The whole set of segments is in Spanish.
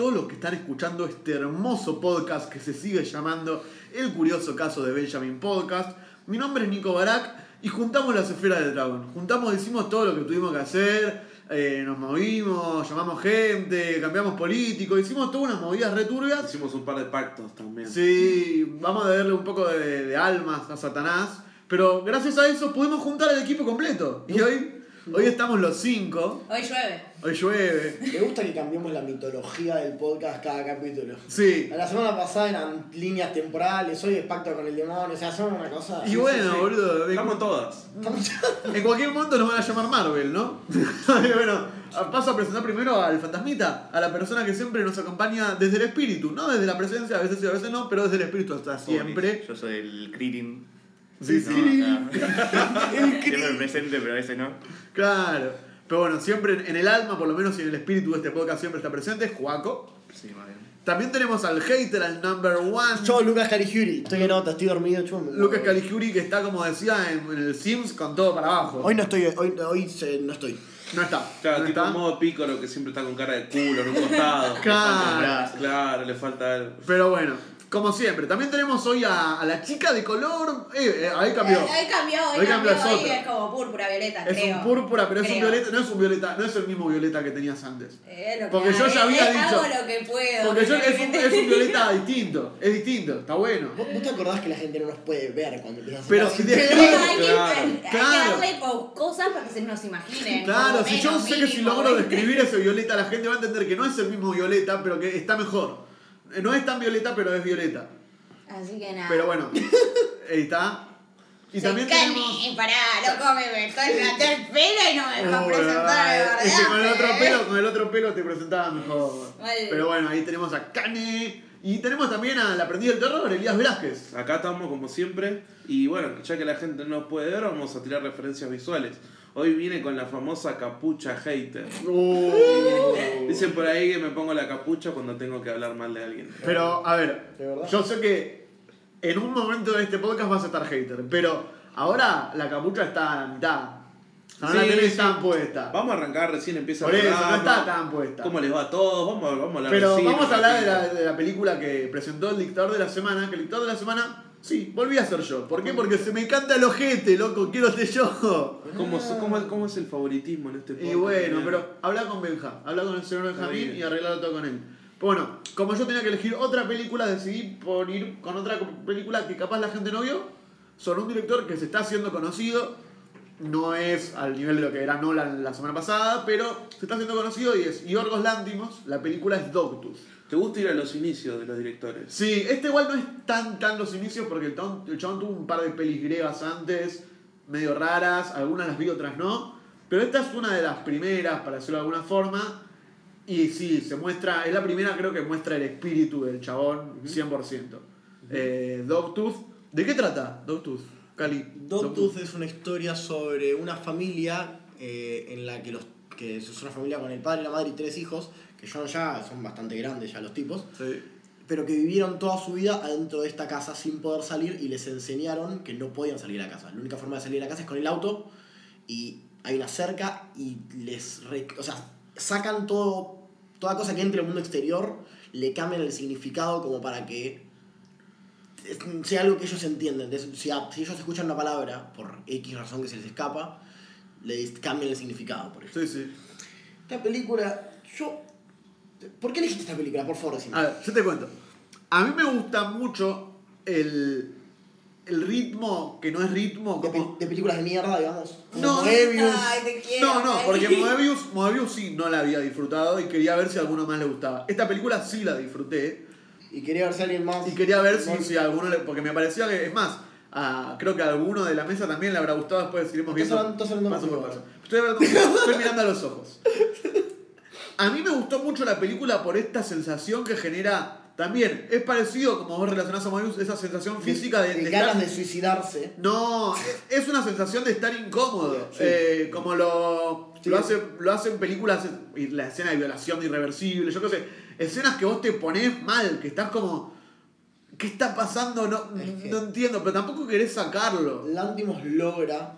todos los que están escuchando este hermoso podcast que se sigue llamando El Curioso Caso de Benjamin Podcast. Mi nombre es Nico Barak y juntamos las esferas del dragón. Juntamos, hicimos todo lo que tuvimos que hacer, eh, nos movimos, llamamos gente, cambiamos políticos, hicimos todas unas movidas returbias. Hicimos un par de pactos también. Sí, vamos a darle un poco de, de almas a Satanás. Pero gracias a eso pudimos juntar al equipo completo. Y hoy, hoy estamos los cinco. Hoy llueve. Hoy llueve. Me gusta que cambiemos la mitología del podcast cada capítulo. Sí. La semana pasada eran líneas temporales, hoy es pacto con el demonio, o sea, son una cosa. Y bueno, sí. boludo. en- Estamos todas. En cualquier momento nos van a llamar Marvel, ¿no? bueno, paso a presentar primero al fantasmita, a la persona que siempre nos acompaña desde el espíritu, no desde la presencia, a veces sí, a veces no, pero desde el espíritu hasta siempre. Yo soy el Kririn. Sí, No, sí. Siempre presente, pero a veces no. Claro. Pero bueno, siempre en el alma, por lo menos y en el espíritu de este podcast siempre está presente, Juaco. Sí, bien. También tenemos al hater, al number one. Yo, Lucas Caligiuri, estoy en nota, estoy dormido, yo me- Lucas Caligiuri, que está, como decía, en, en el Sims con todo para abajo. Hoy no estoy, hoy, hoy se- no estoy. no está. Claro, no tipo está. modo pícoro que siempre está con cara de culo en un costado. Claro. Claro, le falta algo. Pero bueno, como siempre. También tenemos hoy a, a la chica de color. Eh, eh, ahí cambió. Eh, Hoy cambió, hoy, Hoy cambió, cambió, es hoy es como púrpura, violeta, Es creo. un púrpura, pero es un violeta. No es un violeta, no es el mismo violeta que tenías antes. Eh, lo que Porque yo hago, ya había eh, dicho- Hago lo que puedo. Porque yo, es, un, gente- es un violeta distinto. Es distinto, está bueno. ¿Vos, vos te acordás que la gente no nos puede ver cuando empiezas a Pero si te- Pero hay, que, Claro, hay que darle co- cosas para que se nos imaginen. Claro, si yo menos, sé que si logro describir ese violeta, la gente va a entender que no es el mismo violeta, pero que está mejor. Eh, No es tan violeta, pero es violeta. Así que nada. Pero bueno, ahí está. Y Soy también Cami, tenemos. pará, loco, me estoy planté el pelo y no me deja Uy, presentar de verdad. es que con el otro eh. pelo, con el otro pelo te presentaba mejor. Vale. Pero bueno, ahí tenemos a Kane. Y tenemos también al aprendiz del terror, Elías Velázquez. Acá estamos como siempre. Y bueno, ya que la gente no nos puede ver, vamos a tirar referencias visuales. Hoy viene con la famosa capucha hater. Dicen por ahí que me pongo la capucha cuando tengo que hablar mal de alguien. Pero, a ver, yo sé que en un momento de este podcast vas a estar hater, pero ahora la capucha está a la mitad. No la Sí, tenés sí. tan puesta. Vamos a arrancar, recién empieza Por el eso, no está tan puesta. ¿Cómo les va a todos? Vamos, a- vamos a hablar Pero vamos a hablar de la, de la película que presentó el dictador de la semana, que el dictador de la semana, sí, volví a ser yo. ¿Por qué? Porque se me canta el ojete, loco, quiero ser yo. ¿Cómo, cómo, cómo es el favoritismo en este Y podcast? bueno, pero habla con Benja, habla con el señor Benjamín y arreglarlo todo con él. Pero bueno, como yo tenía que elegir otra película, decidí por ir con otra película que capaz la gente no vio, sobre un director que se está haciendo conocido. No es al nivel de lo que era Nolan la semana pasada, pero se está haciendo conocido y es Yorgos Lantimos. La película es Doctus. ¿Te gusta ir a los inicios de los directores? Sí, este igual no es tan tan los inicios porque el, ton- el chabón tuvo un par de pelis griegas antes, medio raras, algunas las vi, otras no. Pero esta es una de las primeras, para decirlo de alguna forma. Y sí, se muestra, es la primera creo que muestra el espíritu del chabón 100%. Eh, Dogtooth, ¿de qué trata Dogtooth? Cali. Dogtooth es una historia sobre una familia eh, en la que los que es una familia con el padre, la madre y tres hijos, que son ya son bastante grandes ya los tipos, Sí. pero que vivieron toda su vida adentro de esta casa sin poder salir y les enseñaron que no podían salir a casa. La única forma de salir a casa es con el auto y hay una cerca y les re- o sea, sacan todo toda cosa que entre al mundo exterior, le cambian el significado como para que sea algo que ellos entienden. Entonces, si, a- si ellos escuchan una palabra por X razón que se les escapa, les cambian el significado por eso. Sí, sí. Esta película, yo... ¿Por qué elegiste esta película? Por favor, decime. A ver, yo te cuento. A mí me gusta mucho el, el ritmo, que no es ritmo, de, como... pe- de películas de mierda, digamos. Como No. Moebius. Ay, te quiero. No, no, porque Moebius, Moebius sí no la había disfrutado y quería ver si a alguno más le gustaba. Esta película sí la disfruté Y quería ver si alguien más... y quería ver si, No, si a alguno le. Porque me parecía que, es más, a- creo que a alguno de la mesa también le habrá gustado. Después seguiremos Estás viendo. hablando- estás hablando paso por conmigo paso. Estoy, hablando- estoy mirando a los ojos. A mí me gustó mucho la película por esta sensación que genera. También es parecido, como vos relacionás a Moebius, esa sensación física de, de de ganas estar- de suicidarse. No, es- una sensación de estar incómodo. Sí. Eh, como lo, Sí. lo, hace, lo hacen películas, la escena de violación de irreversible, yo qué sé, escenas que vos te ponés mal, que estás como, ¿qué está pasando? No, Es que- no entiendo, pero tampoco querés sacarlo. Lantimos logra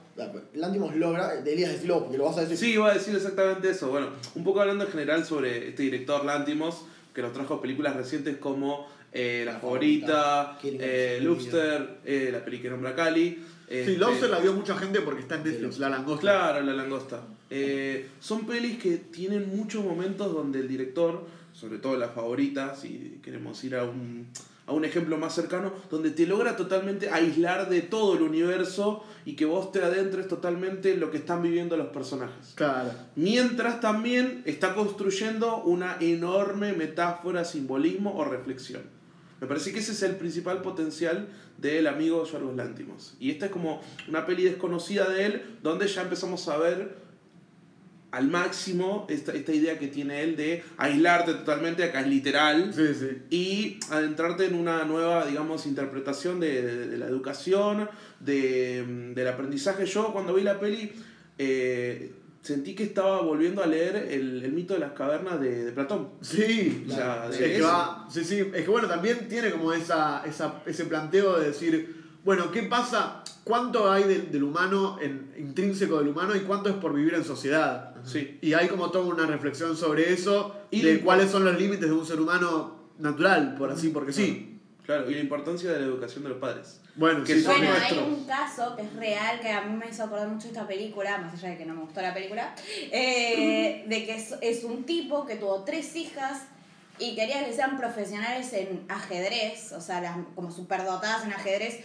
Lantimos logra, de Elías decirlo porque lo vas a decir. Sí, iba a decir exactamente eso. Bueno, un poco hablando en general sobre este director Lantimos, que nos trajo películas recientes como eh, La La Favorita, eh, Lobster, eh, la peli que nombra Cali. Sí, este, Lobster la vio mucha gente porque está en Netflix, la langosta. Claro, La Langosta. Eh, son pelis que tienen muchos momentos donde el director, sobre todo La Favorita, si queremos ir a un, a un ejemplo más cercano, donde te logra totalmente aislar de todo el universo y que vos te adentres totalmente en lo que están viviendo los personajes. Claro. Mientras también está construyendo una enorme metáfora, simbolismo o reflexión. Me parece que ese es el principal potencial del amigo Yorgos Lántimos. Y esta es como una peli desconocida de él, donde ya empezamos a ver al máximo esta, esta idea que tiene él de aislarte totalmente, acá es literal, Sí, sí. y adentrarte en una nueva, digamos, interpretación de, de- de la educación, de, del aprendizaje. Yo cuando vi la peli eh, sentí que estaba volviendo a leer el, el mito de las cavernas de, de Platón. Sí, O sea, es de que va- sí, sí, es que bueno, también tiene como esa, esa, ese planteo de decir, bueno, ¿qué pasa? ¿Cuánto hay del, del humano, en, intrínseco del humano, y cuánto es por vivir en sociedad? Sí. Y hay como toda una reflexión sobre eso, Y de cuáles son los límites de un ser humano natural, por así, porque sí. Claro, y la importancia de la educación de los padres. Bueno, Que sí, son Bueno, hay un caso que es real, que a mí me hizo acordar mucho de esta película, más allá de que no me gustó la película, eh, de que es, es un tipo que tuvo tres hijas y quería que sean profesionales en ajedrez, o sea, las, como superdotadas en ajedrez.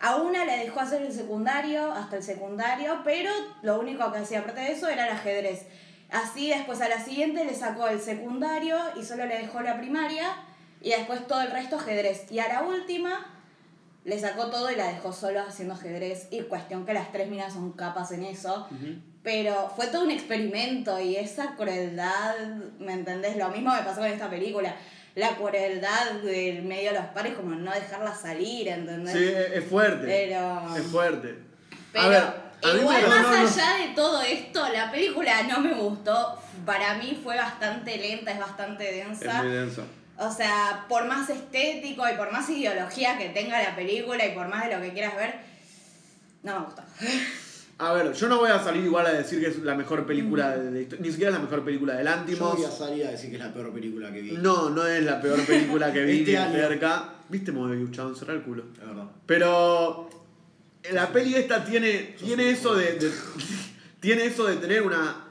A una le dejó hacer el secundario, hasta el secundario, pero lo único que hacía aparte de eso era el ajedrez. Así después a la siguiente le sacó el secundario y solo le dejó la primaria y después todo el resto ajedrez. Y a la última le sacó todo y la dejó solo haciendo ajedrez. Y cuestión que las tres minas son capas en eso. Pero fue todo un experimento y esa crueldad, ¿me entendés? Lo mismo me pasó con esta película. La crueldad del medio de los pares, como no dejarla salir, ¿entendés? Sí, es es fuerte. Pero. Es fuerte. Pero a ver, igual más no, no, no. allá de todo esto, la película no me gustó. Para mí fue bastante lenta, es bastante Es densa. muy densa. O sea, por más estético y por más ideología que tenga la película y por más de lo que quieras ver, no me gustó. A ver, yo no voy a salir igual a decir que es la mejor película de, de histo- Ni siquiera es la mejor película de Yo Lantimos. voy a salir a decir que es la peor película que vi. No, no es la peor película que vi Este ni cerca. ¿Viste Moebius, chabón? Cerra el culo. La verdad. Pero la peli esta tiene, tiene eso de, de- tiene eso de tener una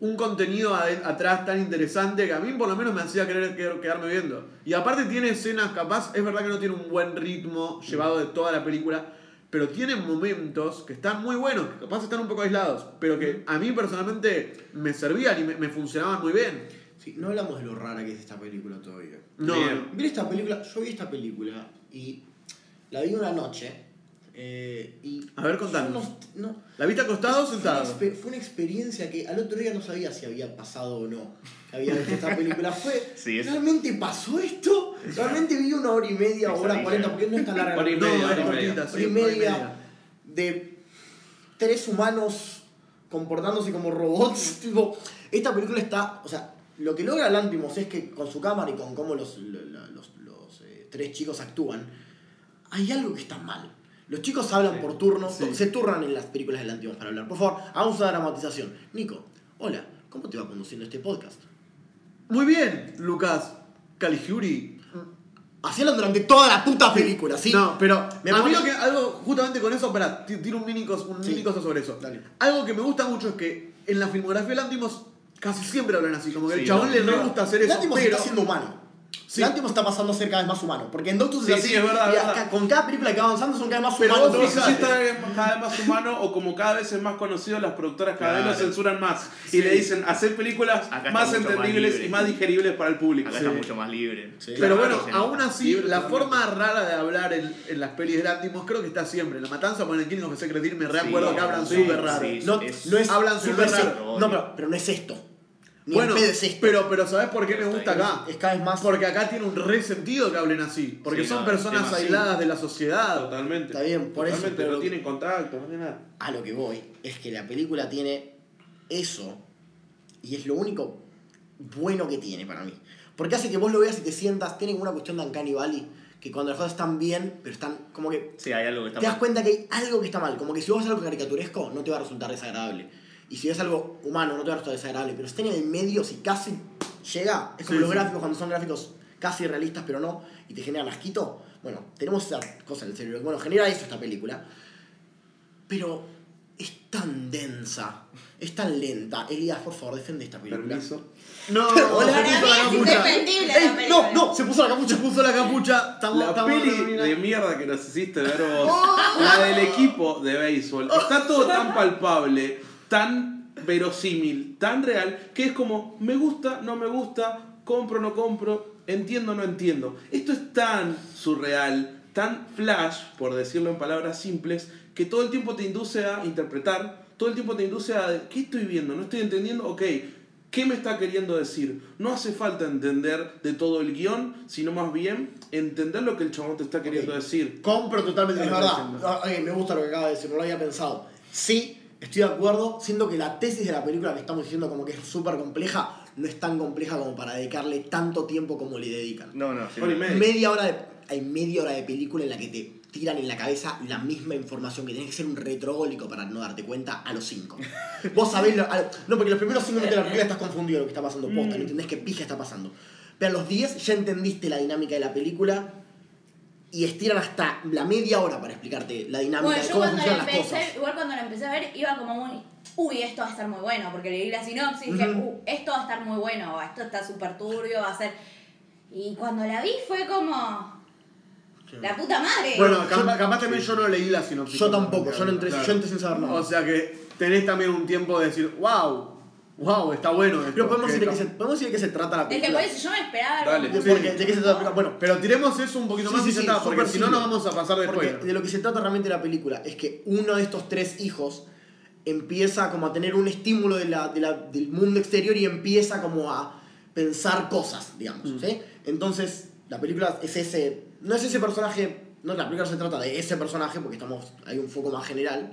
un contenido atrás tan interesante que a mí por lo menos me hacía querer quer- quedarme viendo. Y aparte tiene escenas capaz, es verdad que no tiene un buen ritmo llevado de toda la película, pero tiene momentos que están muy buenos, que capaz están un poco aislados, pero que a mí personalmente me servían y me, me funcionaban muy bien. Sí, no hablamos de lo rara que es esta película todavía. No. Vi esta película, yo vi esta película y la vi una noche. Eh, y A ver, contanos. No, no- ¿La viste acostado o fue, una sentado? fue una experiencia que al otro día no sabía si había pasado o no. Había visto esta película. Fue, Sí, ¿realmente pasó esto? ¿Realmente vi una hora y media, hora Pesadilla. cuarenta? Porque no es tan larga. Hora y media, hora y media. Hora y hora de tres humanos comportándose como robots. tipo, esta película está. O sea, lo que logra Lantimos es que con su cámara y con cómo los, los, los, eh, tres chicos actúan, hay algo que está mal. Los chicos hablan Sí, por turnos, sí. se turnan en las películas de Lantimos para hablar. Por favor, hagamos una dramatización. Nico, hola, ¿cómo te va conduciendo este podcast? Muy bien, Lucas Caligiuri. Así hablan durante toda la puta película, ¿sí? No, pero Me a mí pone- lo que algo justamente con eso, para tiro un mini un Sí. mini cosa sobre eso. Dale. Algo que me gusta mucho es que en la filmografía de Lantimos casi siempre hablan así, como que el chabón no, le no. gusta hacer eso, Lantimos pero está siendo humano. Sí. Lantimos está pasando a ser cada vez más humano. Porque en Doctor Sí, sí, es verdad, y es acá- verdad. con cada película que va avanzando son cada vez más Pero humanos. vos No sé si está cada vez más humano o como cada vez es más conocido, las productoras cada vez lo censuran más. Sí. Y le dicen hacer películas Acá más entendibles y más digeribles para el público. Acá Sí. está mucho más libre. Sí. Pero bueno, aún así, Libre la forma rara de hablar en, en las pelis de Lantimos creo que está siempre. La matanza con el Killing of Deer me recuerdo Sí, que hablan sí, súper raro. sí. No, Es- no es, hablan pero súper raro. No, pero, pero no es esto. Ni Bueno, pero, pero ¿sabes por qué me gusta acá? Es cada vez más. Porque acá tiene un resentido que hablen así. Porque Sí, son no, personas demasiado. aisladas de la sociedad. Totalmente. Está bien, por eso, Totalmente, pero- no tienen contacto, no tienen nada. A lo que voy es que la película tiene eso. Y es lo único bueno que tiene para mí. Porque hace que vos lo veas y te sientas. Tiene una cuestión de Uncanny Valley. que cuando las cosas están bien, pero están como que Sí, hay algo que está te das mal. cuenta que hay algo que está mal. Como que si vos ves algo caricaturesco, no te va a resultar desagradable. Y si ves algo humano, no te va a resultar desagradable. Pero si está en el medio, si casi llega, es como Sí, los sí. gráficos cuando son gráficos casi realistas, pero no, y te generan asquito. Bueno, tenemos esa cosa en el cerebro. Bueno, genera eso esta película. Pero es tan densa, es tan lenta. Elías, por favor, defiende esta película. Permiso. No, Hola. se puso mí la es capucha. ¡Ey! No, no, se puso la capucha. Se puso la capucha. Estamos, La estamos peli terminando. de mierda que nos hiciste ver vos, la del equipo de béisbol, está todo tan palpable, tan verosímil, tan real, que es como, me gusta, no me gusta, compro, no compro, entiendo, no entiendo. Esto es tan surreal, tan flash, por decirlo en palabras simples, que todo el tiempo te induce a interpretar, todo el tiempo te induce a, ¿qué estoy viendo? ¿No estoy entendiendo? Ok. ¿Qué me está queriendo decir? No hace falta entender de todo el guion, sino más bien entender lo que el chabón te está queriendo decir. Compro totalmente Es verdad. Ah, eh, me gusta lo que acaba de decir, no lo había pensado. Sí, estoy de acuerdo, siendo que la tesis de la película que estamos diciendo como que es súper compleja, no es tan compleja como para dedicarle tanto tiempo como le dedican. No, no, sí. Media. Media hora de, hay media hora de película en la que te tiran en la cabeza la misma información, que tenés que ser un retrogólico para no darte cuenta a los cinco. Vos sabés, lo- a- no, porque los primeros cinco minutos de la película estás confundido de lo que está pasando posta, no entendés qué pija está pasando. Pero a los 10 ya entendiste la dinámica de la película y estiran hasta la media hora para explicarte la dinámica Bueno, de yo cómo cuando la funcionan las empecé, cosas. igual cuando la empecé a ver, iba como muy, uy, esto va a estar muy bueno, porque leí la sinopsis y dije, uh, esto va a estar muy bueno, esto está súper turbio, va a ser... Y cuando la vi fue como, la puta madre. Bueno, capaz, capaz también yo no leí la sinopsis. Yo tampoco, yo no entré, Claro. yo entré sin saber nada. O sea que tenés también un tiempo de decir, wow, wow, está bueno esto. Pero podemos que decir, de qué está- se, podemos decir de qué se trata la es que película. por eso yo me esperaba Dale. De, porque- de qué se trata la película. Bueno, Pero tiremos eso un poquito Sí, más sí, y ya sí, está, porque si no nos vamos a pasar de Porque de lo que se trata realmente la película es que uno de estos tres hijos empieza como a tener un estímulo de la, de la- del mundo exterior y empieza como a pensar cosas, digamos. Mm. ¿sí? Entonces, la película es ese. No es ese personaje. No, la película se trata de ese personaje porque estamos hay un foco más general.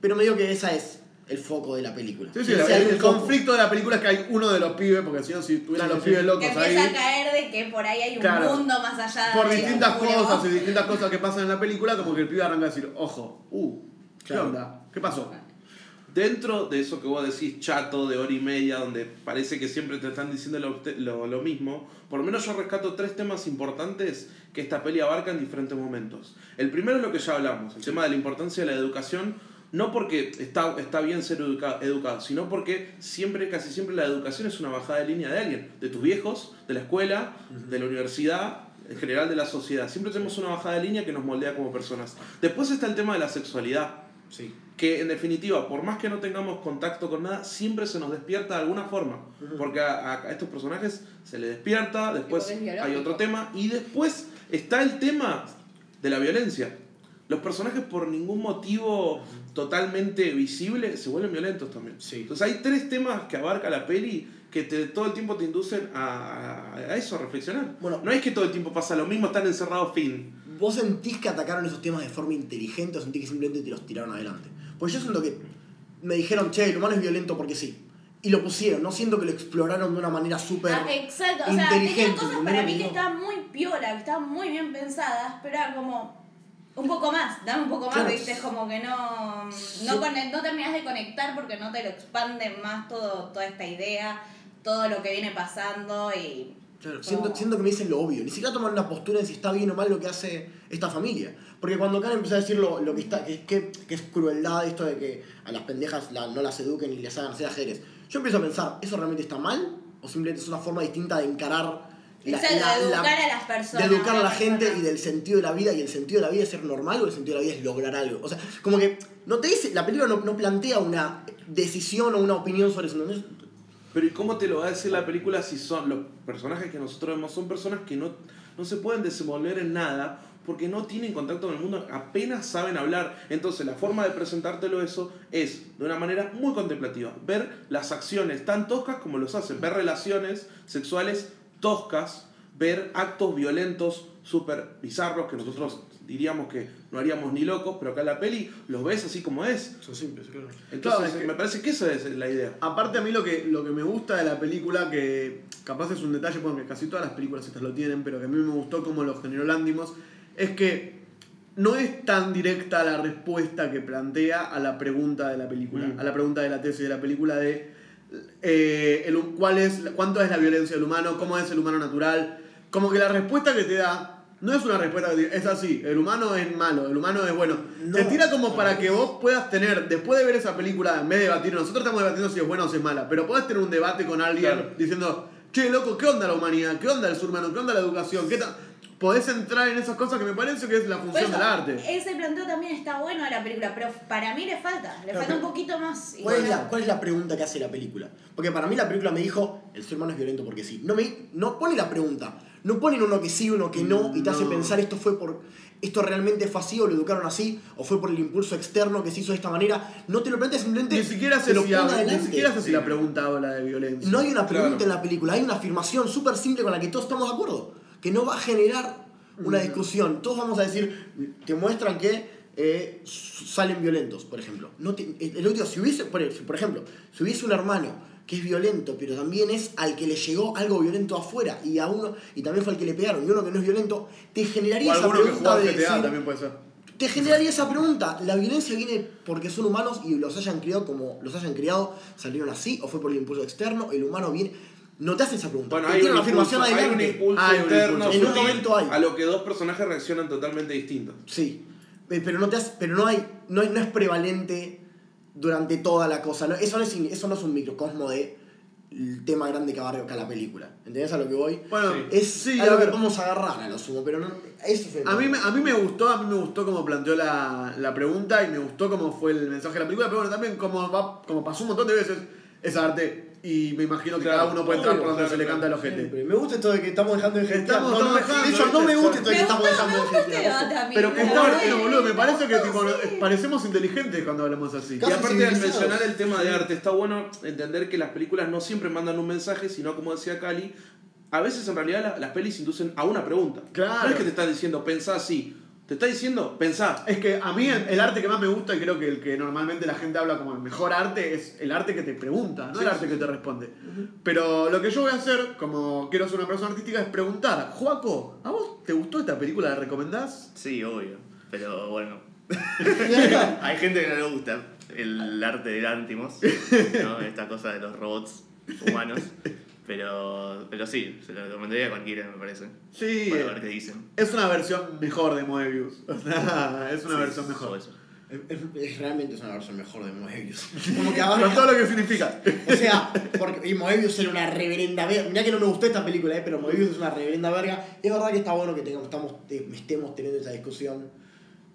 Pero medio que esa es el foco de la película. Sí, sí, el, el foco. conflicto de la película es que hay uno de los pibes, porque si no, si tuvieran Sí, los sí. pibes que locos ahí, empieza a caer de que por ahí hay un Claro. mundo más allá por de distintas lo cosas y distintas cosas que pasan en la película, como que el pibe arranca a decir, ojo, uh, ¿qué Claro. onda? ¿Qué pasó? Dentro de eso que vos decís chato de hora y media, donde parece que siempre te están diciendo lo, lo- lo mismo, por lo menos yo rescato tres temas importantes que esta peli abarca en diferentes momentos. El primero es lo que ya hablamos, el tema de la importancia de la educación, no porque está, está bien ser educa- educado, sino porque siempre, casi siempre la educación es una bajada de línea de alguien, de tus viejos, de la escuela, de la universidad, en general de la sociedad. Siempre tenemos una bajada de línea que nos moldea como personas. Después está el tema de la sexualidad Sí. que en definitiva, por más que no tengamos contacto con nada, siempre se nos despierta de alguna forma. Porque a, a estos personajes se les despierta, después hay otro tema, y después está el tema de la violencia. Los personajes por ningún motivo totalmente visible se vuelven violentos también. Sí. Entonces hay tres temas que abarca la peli que te- todo el tiempo te inducen a, a- eso, a reflexionar. Bueno. no es que todo el tiempo pasa lo mismo, están encerrados, fin. ¿Vos sentís que atacaron esos temas de forma inteligente o sentís que simplemente te los tiraron adelante? Pues yo siento que me dijeron, che, el humano es violento porque sí. Y lo pusieron, no siento que lo exploraron de una manera súper Ah, exacto, o sea, cosas ¿entendés para mí que estaban muy piola, que estaban muy bien pensadas, pero era como un poco más, dame un poco más, Claro. viste, es como que no, Sí. no, conect- no terminas de conectar porque no te lo expanden más todo, toda esta idea, todo lo que viene pasando y... Claro, siento, siento que me dicen lo obvio, ni siquiera toman una postura en si está bien o mal lo que hace esta familia. Porque cuando Karen empezó a decir lo, lo que, está, que, que, que es crueldad esto de que a las pendejas la- no las eduquen y les hagan hacer ajedrez, yo empiezo a pensar, ¿eso realmente está mal? ¿O simplemente es una forma distinta de encarar Exacto, de educar a las personas. de educar a la gente personas. y del sentido de la vida y el sentido de la vida es ser normal o el sentido de la vida es lograr algo. O sea, como que no te dice, la película no, no plantea una decisión o una opinión sobre eso. ¿no? Pero ¿y cómo te lo va a decir la película si son los personajes que nosotros vemos? Son personas que no, no se pueden desenvolver en nada porque no tienen contacto con el mundo, apenas saben hablar. Entonces la forma de presentártelo eso es de una manera muy contemplativa. Ver las acciones tan toscas como los hacen. Ver relaciones sexuales toscas. Ver actos violentos súper bizarros que nosotros diríamos que no haríamos ni locos, pero acá en la peli los ves así como es. Son simples, claro. Entonces Claro, es que- me parece que esa es la idea. Aparte a mí lo que, lo que me gusta de la película, que capaz es un detalle porque casi todas las películas estas lo tienen, pero que a mí me gustó como lo generó Landimos, es que no es tan directa la respuesta que plantea a la pregunta de la película, Mm. a la pregunta de la tesis de la película de eh, el- cuál es, cuánto es la violencia del humano, cómo es el humano natural. Como que la respuesta que te da no es una respuesta que te- es así, el humano es malo, el humano es bueno. No. Te tira como para que vos puedas tener, después de ver esa película, en vez de debatir, nosotros estamos debatiendo si es buena o si es mala, pero podés tener un debate con alguien Claro. diciendo, che, loco, ¿qué onda la humanidad? ¿Qué onda el ser humano? ¿Qué onda la educación? ¿Qué ta-?" Podés entrar en esas cosas que me parece que es la función eso, del arte. Ese planteo también está bueno a la película, pero para mí le falta, le Claro, falta un poquito más. ¿Cuál es, bueno, la, ¿Cuál es la pregunta que hace la película? Porque para mí la película me dijo, el ser humano es violento porque sí. No, me, no pone la pregunta. No ponen uno que sí, uno que no, y te hace pensar esto fue por... Esto realmente fue así o lo educaron así, o fue por el impulso externo que se hizo de esta manera. No te lo planteas simplemente. Ni siquiera sé lo si, habla- ni siquiera sé si la pregunta habla de violencia. No hay una pregunta Claro. en la película, hay una afirmación súper simple con la que todos estamos de acuerdo. Que no va a generar una discusión. Todos vamos a decir, te muestran que eh, salen violentos, por ejemplo. No te- el si hubiese, por, ejemplo, si hubiese un hermano que es violento, pero también es al que le llegó algo violento afuera y a uno, y también fue al que le pegaron, y uno que no es violento, te o generaría esa alguno que pregunta juega de decir, también puede ser. te generaría esa pregunta. ¿La violencia viene porque son humanos y los hayan criado como los hayan criado, salieron así, o fue por el impulso externo? ¿El humano viene? No te hace esa pregunta. Bueno, hay tiene un, una impulso, afirmación hay un impulso Hay un interno. En un momento hay. a lo que dos personajes reaccionan totalmente distintos. Sí. Pe- Pero no te hace- pero no hay, no, no es prevalente durante toda la cosa. ¿no? Eso, no es, eso no es un microcosmo de el tema grande que abarca la película. ¿Entendés a lo que voy? Bueno, Es sí, algo a que ver. podemos agarrar a lo sumo, pero no. Eso fue A mí, me- a mí me gustó, a mí me gustó cómo planteó la, la pregunta y me gustó cómo fue el mensaje de la película, pero bueno, también como, va, como pasó un montón de veces, es arte y me imagino que Claro, cada uno puede entrar por donde se le canta el ojete. Siempre. Me gusta esto de que estamos dejando de jetear. Estamos- No, no, estamos de hecho, dejando, no me gusta esto de que estamos dejando de este mí, Pero que pero está bueno, boludo, me parece que tipo, sí. parecemos inteligentes cuando hablamos así. Y Casi aparte de civilizados. mencionar el tema de arte, está bueno entender que las películas no siempre mandan un mensaje, sino como decía Cali, a veces en realidad la- las pelis inducen a una pregunta. Claro. No es que te están diciendo pensá así, te está diciendo pensá. Es que a mí el, el arte que más me gusta y creo que el que normalmente la gente habla como el mejor arte es el arte que te pregunta, no el arte que te responde. Pero lo que yo voy a hacer, como quiero ser una persona artística, es preguntar, Joaco, ¿a vos te gustó esta película? ¿La recomendás? Sí, obvio. Pero bueno. Hay gente que no le gusta el arte de Lantimos, ¿no? Esta cosa de los robots humanos. Pero, pero sí, se lo recomendaría a cualquiera, me parece. Sí, Para ver qué dicen. es una versión mejor de Moebius. O sea, es una Sí, versión mejor. eso. Es, es- es- realmente es una versión mejor de Moebius. Como que Con abarca- todo lo que significa. O sea, porque, y Moebius era una reverenda verga. Mirá que no me gustó esta película, eh, pero Moebius es una reverenda verga. Es verdad que está bueno que tengamos, estamos, te- estemos teniendo esa discusión.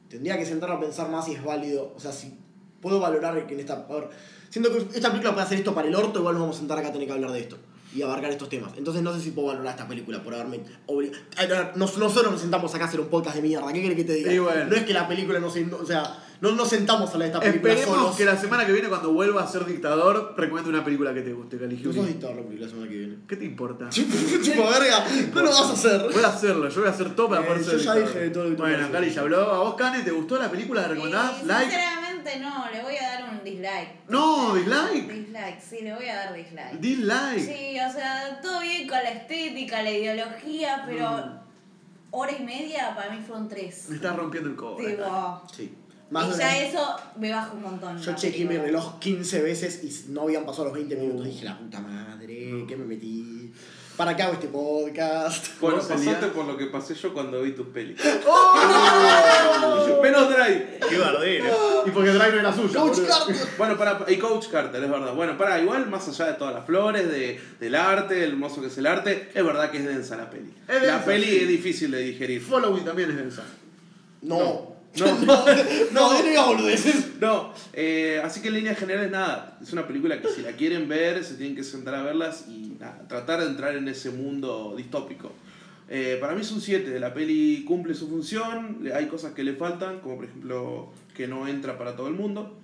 Tendría que sentarme a pensar más si es válido. O sea, si puedo valorar que en esta. A ver, siento que esta película puede hacer esto para el orto, igual nos vamos a sentar acá a tener que hablar de esto. Y abarcar estos temas. Entonces no sé si puedo valorar esta película por haberme obligado. Nosotros nos sentamos acá a hacer un podcast de mierda. ¿Qué querés que te diga? Bueno. No es que la película no se. O sea, no nos sentamos a hablar de esta película Esperemos solos. que la semana que viene, cuando vuelva a ser dictador, recomiende una película que te guste, Cali Tú Juli. sos dictador la película la semana que viene. ¿Qué te importa? Chupa verga, no lo vas a hacer. Voy a hacerlo, yo voy a hacer todo para Eh, poder yo ser ya dictador. dije todo lo que Bueno, que. Cali ya habló. ¿A vos, Cane, te gustó la película? ¿La recomendás? Eh, ¿Like? No, le voy a dar un dislike. No, dislike. Dislike, sí, le voy a dar dislike. Dislike. Sí, o sea, todo bien con la estética, la ideología, pero Mm. hora y media para mí fue un 3. Me estás rompiendo el cobre. Tipo, Sí. y Más de ya eso me baja un montón. Yo chequeé mi reloj 15 veces y no habían pasado los 20 minutos. Dije, la puta madre, ¿qué me metí? ¿Para qué hago este podcast? Bueno, ¿Vos, pasaste por lo que pasé yo cuando vi tus pelis. ¡Oh! Menos Drive. ¡Qué bardero! Y porque Drive no era suya. Coach boludo. Carter. Bueno, para, y Coach Carter, es verdad. Bueno, para, igual, más allá de todas las flores, de, del arte, del hermoso que es el arte, es verdad que es densa la peli. Es la densa, peli sí. es difícil de digerir. Following también es densa. No. No. No, no, no digas boludeces. No, eh, así que en líneas generales nada, es una película que si la quieren ver, se tienen que sentar a verlas y nada, tratar de entrar en ese mundo distópico. Eh, para mí es un 7, la peli cumple su función, hay cosas que le faltan, como por ejemplo que no entra para todo el mundo,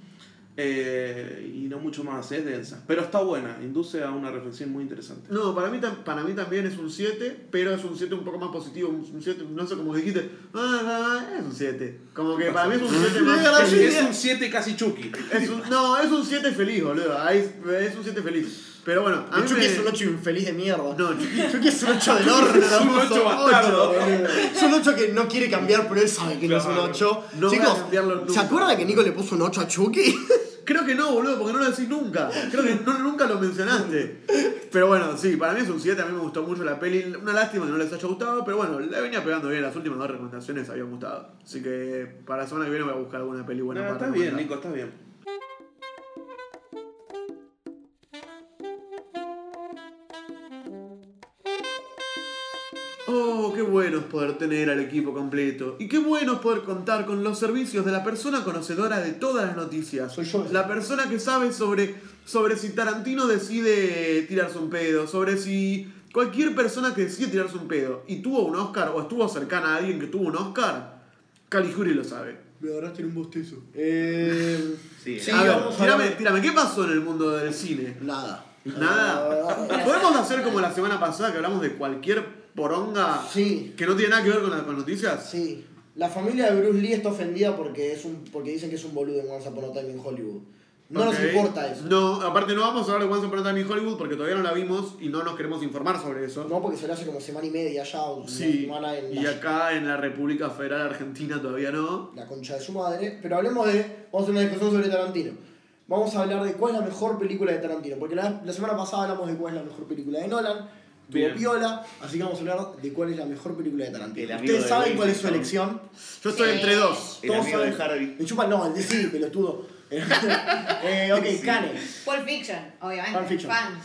Eh, y no mucho más, es densa. Pero está buena, induce a una reflexión muy interesante. No, para mí, para mí también es un 7, pero es un 7 un poco más positivo. Un un 7, no sé cómo dijiste. Ah, es un 7. Como que para mí es un 7 más. Es un 7 casi Chucky. Es un- no, es un 7 feliz, boludo. Ahí- Es un 7 feliz. Pero bueno, a mí Chucky me- es un 8 infeliz de mierda. No, Chucky. Chucky es un 8 del horno. Es un ocho bastardo. Es un 8 que no quiere cambiar, pero él sabe que no es un Claro. 8. No Chicos, ¿se acuerdan que Nico le puso un 8 a Chucky? Creo que no, boludo, porque no lo decís nunca. Creo que no- nunca lo mencionaste. Pero bueno, sí, para mí es un 7. A mí me gustó mucho la peli. Una lástima que no les haya gustado, pero bueno, la venía pegando bien. Las últimas dos recomendaciones habían gustado. Así que para la semana que viene voy a buscar alguna peli buena No, para está bien. Nico, está bien. Bueno es poder tener al equipo completo. Y qué bueno es poder contar con los servicios de la persona conocedora de todas las noticias. Soy yo. La persona que sabe sobre, sobre si Tarantino decide tirarse un pedo, sobre si cualquier persona que decide tirarse un pedo y tuvo un Oscar o estuvo cercana a alguien que tuvo un Oscar, Calijuri lo sabe. Me agarraste en un bostezo. Eh. Sí, Sí, a ver, vamos a tírame, hablar- tírame, ¿qué pasó en el mundo del cine? Nada. Nada. ¿Podemos hacer como la semana pasada que hablamos de cualquier poronga Sí. que no tiene nada que ver con, la- con noticias? Sí. La familia de Bruce Lee está ofendida porque es un porque dicen que es un boludo en Once Upon a Time in Hollywood. No nos importa eso. No, aparte no vamos a hablar de Once Upon a Time in Hollywood porque todavía no la vimos y no nos queremos informar sobre eso. No, porque se le hace como semana y media ya, o una sí, semana en y acá en la República Federal Argentina todavía no. la concha de su madre. Pero hablemos de. Vamos a hacer una discusión sobre Tarantino. Vamos a hablar de cuál es la mejor película de Tarantino. Porque la, la semana pasada hablamos de cuál es la mejor película de Nolan. Tuvo Bien. piola, así que vamos a hablar de cuál es la mejor película de Tarantino. Ustedes de saben cuál es su elección. Yo estoy Sí. entre dos. El Todos amigo de saben- Harvey. Me chupa, no, el de sí, pelotudo. eh, ok, Cane. Pulp Fiction, obviamente. Pulp Fiction. Fan.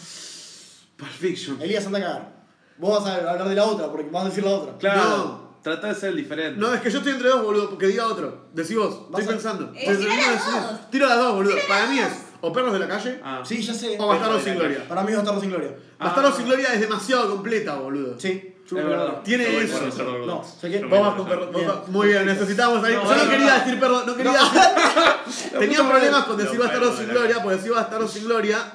Pulp Fiction. Elías, anda a cagar. Vos vas a hablar de la otra, porque vas a decir la otra. Claro, No. trata de ser diferente. No, es que yo estoy entre dos, boludo, porque diga otro. Decí vos, Vas estoy a- pensando. Eh, Estoy tira tratando de las decidir. dos. Tiro las dos, boludo. Para mí es o Perros de la Calle Ah. Sí, ya sé. o Bastardos sin Gloria. Para mí Bastardo sin Gloria. Bastardos Ah. sin Gloria es demasiado completa, boludo. Sí, Es verdad. Tiene eso. No, que- Vamos con perro. Bien. Muy bien, necesitamos ahí. No, Yo no no, quería no. decir perro, no quería. Tenía problemas con decir Bastardos sin Gloria, porque decir Bastardos sin Gloria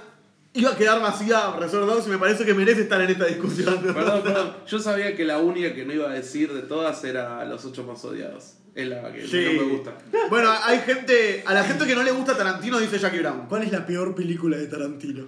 iba a quedar vacía Reservoir Dogs y me parece que merece estar en esta discusión. Perdón, perdón. Yo sabía que la única que no iba a decir de todas era los ocho más odiados. Es la que Sí. no me gusta. Bueno, hay gente. A la gente que no le gusta Tarantino dice Jackie Brown. ¿Cuál es la peor película de Tarantino?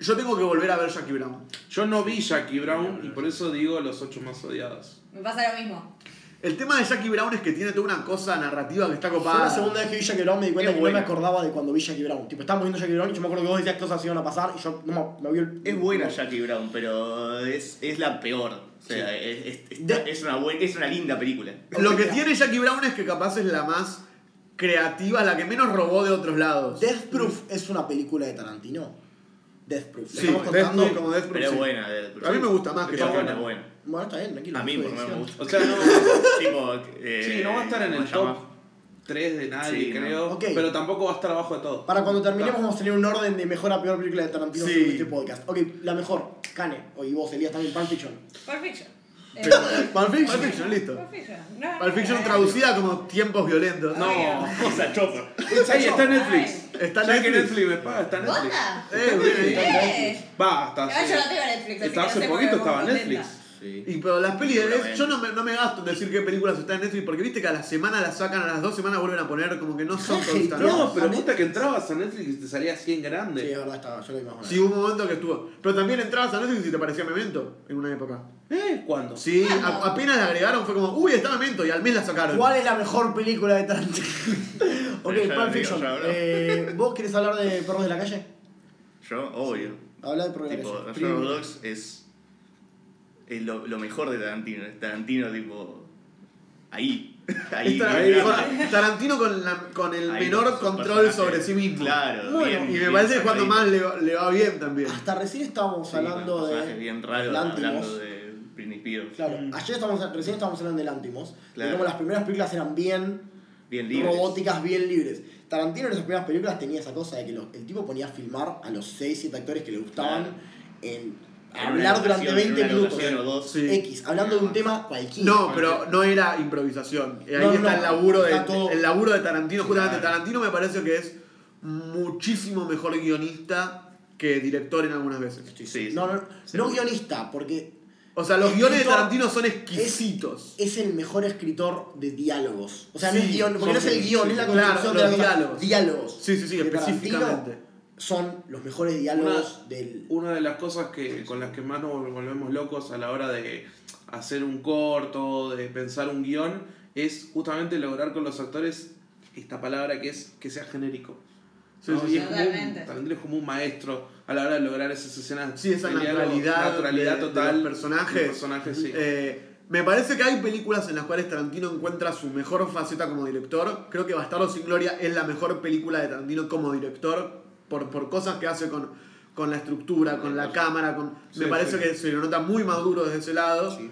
Yo tengo que volver a ver Jackie Brown. Yo no vi Jackie Brown y por eso digo los ocho más odiados. Me pasa lo mismo. El tema de Jackie Brown es que tiene toda una cosa narrativa que está copada. la segunda vez que vi Jackie Brown me di cuenta Es que buena. no me acordaba de cuando vi Jackie Brown. Tipo, estábamos viendo Jackie Brown y yo me acuerdo que vos decías que cosas iban a pasar y yo no me, me vi el... Es buena Jackie Brown, pero es, es la peor. O sea, es, es, es- es una buen- es una linda película. Lo que tiene Jackie Brown es que capaz es la más creativa, la que menos robó de otros lados. Death Proof es una película de Tarantino. Death Proof. ¿Le Sí, estamos Death contando? Proof como Death Proof. Pero es sí. buena. de- A mí me gusta más que Jackie buena, Brown. buena. Bueno, está bien, tranquilo. A mí por fue lo menos me gusta. O sea, no, tipo, eh, sí, no va a estar en ¿cómo el llama? top 3 de nadie, Sí, no. creo. Pero tampoco va a estar abajo de todo. Para cuando terminemos vamos a tener un orden de mejor a peor película de Tarantino Sí. según este podcast. Ok, la mejor, Cane. O y vos, Elías, también, Pulp Fiction. Pulp Fiction. Eh, Pero- Pulp Fiction. Pulp Fiction, listo. Pulp Fiction. No, Pulp Fiction no, traducida como tiempos violentos. No. O sea, Chopper. Ahí está en Netflix. Está en que Netflix. Netflix me paga, está en Netflix. Eh. Eh. Basta. Igual sí. yo no tengo Netflix, así Está que hace poquito estaba en Netflix. Sí. Y pero las pelis de yo no me, no me gasto en decir qué películas están en Netflix porque viste que a la semana las sacan, a las dos semanas vuelven a poner como que no son Sí, constantes. No, pero A puta que entrabas a Netflix y te salía 100 Sí, grande. es verdad, estaba, yo lo o menos. Sí, hubo un momento que estuvo. Pero también entrabas a Netflix y te parecía Memento en una época. ¿Eh? ¿Cuándo? Sí, a- apenas la agregaron fue como, uy, está Memento y al mes la sacaron. ¿Cuál es la mejor película de Tarantino? ok, Ya lo Pulp digo, Fiction. ya. Eh, ¿Vos querés hablar de Perros de la Calle? Yo, obvio. Habla de Perros de la Tipo, Calle. Reservoir Primero. Dogs es, es lo, lo mejor de Tarantino. Es Tarantino, tipo. Ahí. Ahí. Con- Tarantino con, la- con el Ahí, menor control sobre sí mismo. Claro, Bueno, bien, Y me bien parece que cuando más le, va- le va bien también. Hasta recién estábamos Sí, hablando de. bien Lantimos. hablando de Spears. Claro, Mm. ayer estábamos, recién estábamos hablando de Lantimos. Claro. De cómo las primeras películas eran bien Bien libres. robóticas, bien libres. Tarantino en esas primeras películas tenía esa cosa de que lo- el tipo ponía a filmar a los 6, 7 actores que le gustaban Claro. en hablar durante locación, 20 en una minutos. o dos. Sí. X, hablando de un tema cualquiera. No, pero no era improvisación. Ahí No, está no, el laburo de está todo- el laburo de Tarantino. Justamente Claro. Tarantino me parece que es muchísimo mejor guionista que director en algunas veces. Sí, sí. No, no, no guionista, porque O sea, los guiones de Tarantino son exquisitos. es el mejor escritor de diálogos. O sea, no es guion, porque no es el guion, es la claro, construcción los de la cosa. diálogos. Diálogos. Sí, sí, sí, De Tarantino específicamente. Son los mejores diálogos del. Una de las cosas que, con las que más nos volvemos locos a la hora de hacer un corto, de pensar un guion, es justamente lograr con los actores esta palabra que es que sea genérico. Sí, ¿no? sí, es como un, Totalmente. Tarantino es como un maestro a la hora de lograr esas escenas. Sí, esa naturalidad, naturalidad de- de total. los personajes. de los personajes, sí. Eh, me parece que hay películas en las cuales Tarantino encuentra su mejor faceta como director. Creo que Bastardo sin Gloria es la mejor película de Tarantino como director por, por cosas que hace con, con la estructura, con la cámara. Con, me parece sí. que se lo nota muy maduro desde ese lado. Sí.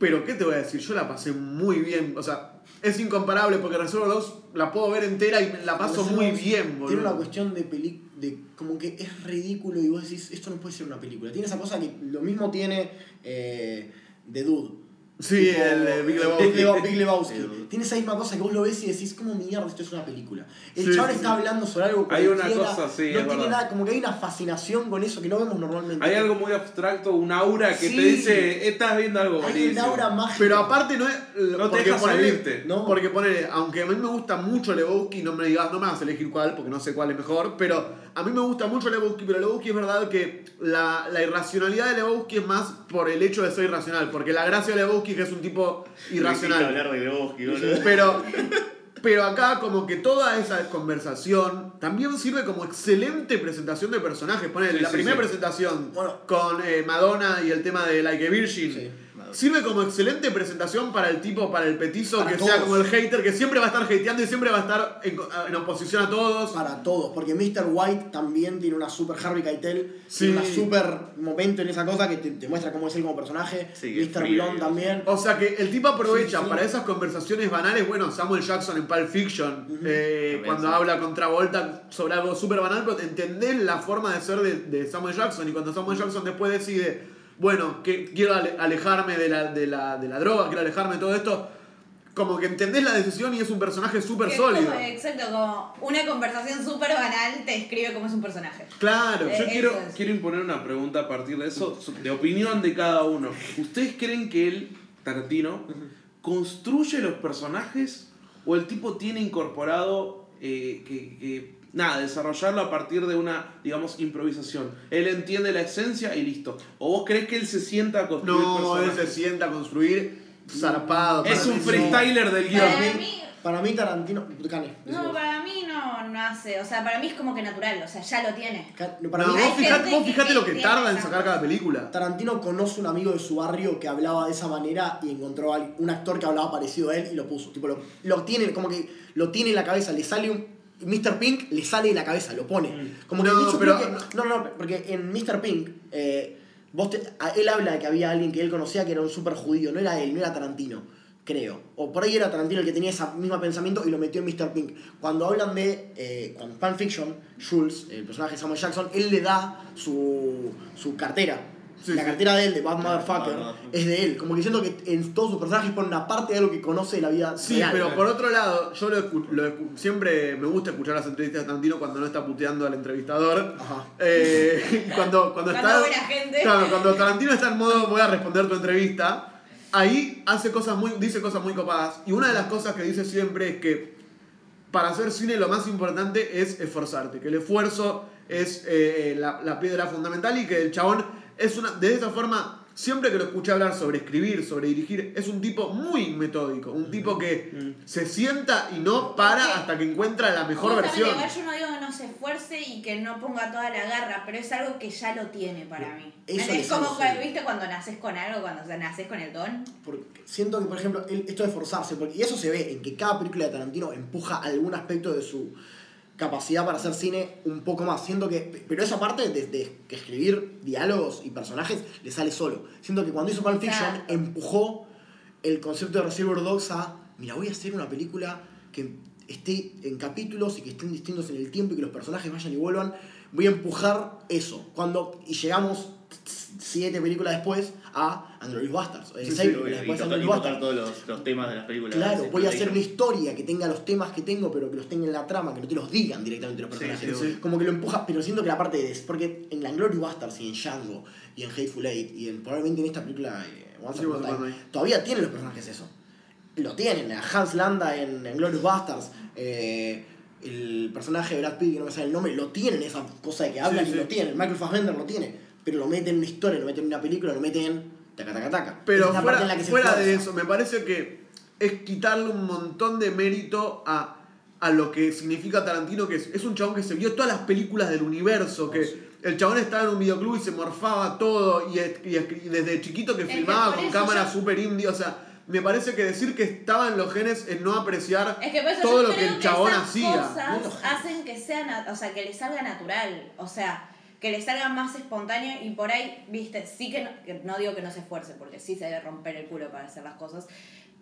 Pero, ¿qué te voy a decir? Yo la pasé muy bien. O sea, es incomparable porque Reservoir Dogs la puedo ver entera y la paso Reservoir muy bien, Tiene una cuestión de peli de como que es ridículo y vos decís, esto no puede ser una película. Tiene esa cosa que lo mismo tiene eh, The Dude. Sí, el de Big Lebowski. Big Big Lebowski. Lebowski. Tiene esa misma cosa que vos lo ves y decís, ¿cómo mierda esto es una película? El Sí, chaval sí, está hablando sobre algo Hay una cosa, sí, No es tiene nada, como que hay una fascinación con eso que no vemos normalmente. Hay algo muy abstracto, un aura que te dice, estás viendo algo Hay un aura mágica. Pero aparte no es. No te porque deja ponele- salirte. No. Porque ponele, aunque a mí me gusta mucho Lebowski, no me digas, no me vas a elegir cuál, porque no sé cuál es mejor, pero a mí me gusta mucho Lebowski, pero Lebowski es verdad que la, la irracionalidad de Lebowski es más por el hecho de ser irracional, porque la gracia de Lebowski que es un tipo irracional. hablar de Lebowski, boludo. Pero, pero acá como que toda esa conversación también sirve como excelente presentación de personajes. Ponele, Sí, la sí, primera sí. presentación Bueno. con eh, Madonna y el tema de Like a Virgin. Sirve como excelente presentación para el tipo, para el petizo, Para que todos. sea como el hater, que siempre va a estar hateando y siempre va a estar en, en oposición a todos. para todos, porque Mr. White también tiene una super Harvey Keitel, Sí. tiene una super momento en esa cosa que te, te muestra cómo es él como personaje. Sí, Mr. Blonde también. O sea que el tipo aprovecha Sí, sí. para esas conversaciones banales, bueno, Samuel Jackson en Pulp Fiction, eh, cuando sí. habla con Travolta sobre algo súper banal, pero entendés la forma de ser de, de Samuel Jackson y cuando Samuel Jackson después decide, bueno, que quiero ale- alejarme de la, de, la, de la droga, quiero alejarme de todo esto, como que entendés la decisión y es un personaje súper sólido. como- exacto, como una conversación súper banal te describe cómo es un personaje. Claro. Eh, Yo quiero, es. quiero imponer una pregunta a partir de eso, de opinión de cada uno. ¿Ustedes creen que él, Tarantino, construye los personajes o el tipo tiene incorporado eh, que, que, nada, desarrollarlo a partir de una, digamos, improvisación? Él entiende la esencia y listo. ¿O vos crees que él se sienta a construir No, él se sienta a construir zarpado. Es para un freestyler del guion. Para mí, Para mí Tarantino... Cane, no, para mí no, no hace, o sea, para mí es como que natural, o sea, ya lo tiene. Para no, mí vos fijate, que lo que tarda en sacar cada película. Tarantino conoce un amigo de su barrio que hablaba de esa manera y encontró a un actor que hablaba parecido a él y lo puso. Tipo, lo, lo tiene, como que lo tiene en la cabeza, le sale un. Mr. Pink le sale de la cabeza, lo pone. Como que No, yo pero- que- no, no, porque en Mr. Pink, eh, vos te- a- él habla de que había alguien que él conocía que era un super judío, no era él, no era Tarantino, creo. O por ahí era Tarantino el que tenía ese mismo pensamiento y lo metió en Mr. Pink. Cuando hablan de, eh, con Pulp Fiction, Jules, el personaje de Samuel Jackson, él le da su, su cartera. Sí, la sí. cartera de él, de Bad Motherfucker, Motherfucker. es de él. Como que siento que en todos sus personajes pone una parte de algo que conoce de la vida Sí, real. pero por otro lado, yo lo, lo siempre me gusta escuchar las entrevistas de Tarantino cuando no está puteando al entrevistador. Ajá. Eh, cuando, cuando Cuando está. buena gente. Claro, cuando Tarantino está en modo voy a responder tu entrevista, ahí hace cosas muy, dice cosas muy copadas. Y una de las cosas que dice siempre es que para hacer cine lo más importante es esforzarte, que el esfuerzo es eh, la, la piedra fundamental y que el chabón es una. De esa forma, siempre que lo escuché hablar sobre escribir, sobre dirigir, es un tipo muy metódico, un tipo que se sienta y no para hasta que encuentra la mejor Justamente, versión. igual yo no digo que no se esfuerce y que no ponga toda la garra, pero es algo que ya lo tiene para mí. Eso es como, que. ¿viste? Cuando naces con algo, cuando o sea, naces con el don. Porque siento que, por ejemplo, él- esto de esforzarse, porque, y eso se ve en que cada película de Tarantino empuja algún aspecto de su capacidad para hacer cine un poco más. Siento que, pero esa parte de, de que escribir diálogos y personajes le sale solo. Siento que cuando hizo Pulp Fiction empujó el concepto de Reservoir Dogs a, mira, voy a hacer una película que esté en capítulos y que estén distintos en el tiempo y que los personajes vayan y vuelvan. Voy a empujar eso. Cuando, y llegamos siete películas después a Android Bastards. Eh, Sí, sí, Y, y Android tocar todos los, los temas de las películas. Claro, voy a hacer una historia que tenga los temas que tengo, pero que los tenga en la trama, que no te los digan directamente los personajes. sí. Como que lo empuja, pero siento que la parte de. Porque en Glory Bastards y en Django y en Hateful Eight y en, probablemente en esta película eh, Once Upon a Time, todavía tienen los personajes eso. Lo tienen, a Hans Landa en, en Glorious Bastards, eh, el personaje de Brad Pitt, que no me sale el nombre, lo tienen, esa cosa de que hablan y lo tienen. Michael Fassbender lo tiene, pero lo meten en una historia, lo meten en una película, lo meten en taca taca taca. Pero es fuera, en la que se fuera de eso, me parece que es quitarle un montón de mérito a, a lo que significa Tarantino, que es, es un chabón que se vio todas las películas del universo, que el chabón estaba en un videoclub y se morfaba todo, y, desde chiquito que Es que filmaba con cámara yo- super indie, o sea, me parece que decir que estaba en los genes es no apreciar Es que todo lo que el chabón esas hacía. cosas hacen que sea, o sea, que le salga natural, o sea, que le salga más espontáneo y por ahí, viste, sí que no, que no digo que no se esfuerce, porque sí se debe romper el culo para hacer las cosas,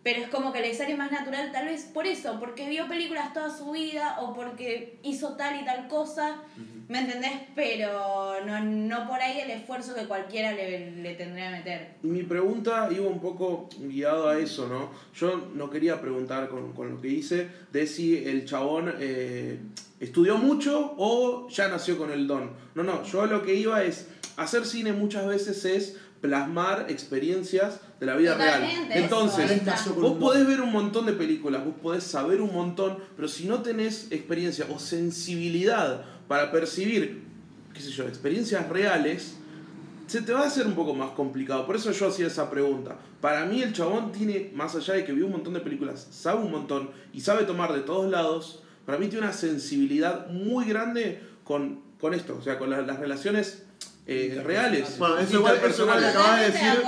pero es como que le sale más natural tal vez por eso, porque vio películas toda su vida o porque hizo tal y tal cosa, ¿me entendés? Pero no, no por ahí el esfuerzo que cualquiera le, le tendría que meter. Mi pregunta iba un poco guiado a eso, ¿no? Yo no quería preguntar con, con lo que hice de si el chabón eh, estudió mucho o ya nació con el don. No, no, yo lo que iba es, hacer cine muchas veces es plasmar experiencias de la vida Totalmente, real. Entonces, eso, vos podés ver un montón de películas, vos podés saber un montón, pero si no tenés experiencia o sensibilidad para percibir, qué sé yo, experiencias reales, se te va a hacer un poco más complicado. Por eso yo hacía esa pregunta. Para mí el chabón tiene, más allá de que vio un montón de películas, sabe un montón y sabe tomar de todos lados, para mí tiene una sensibilidad muy grande con, con esto, o sea, con la- las relaciones eh, reales. Bueno, eso igual, eso igual que interpersonales. acabas de decir.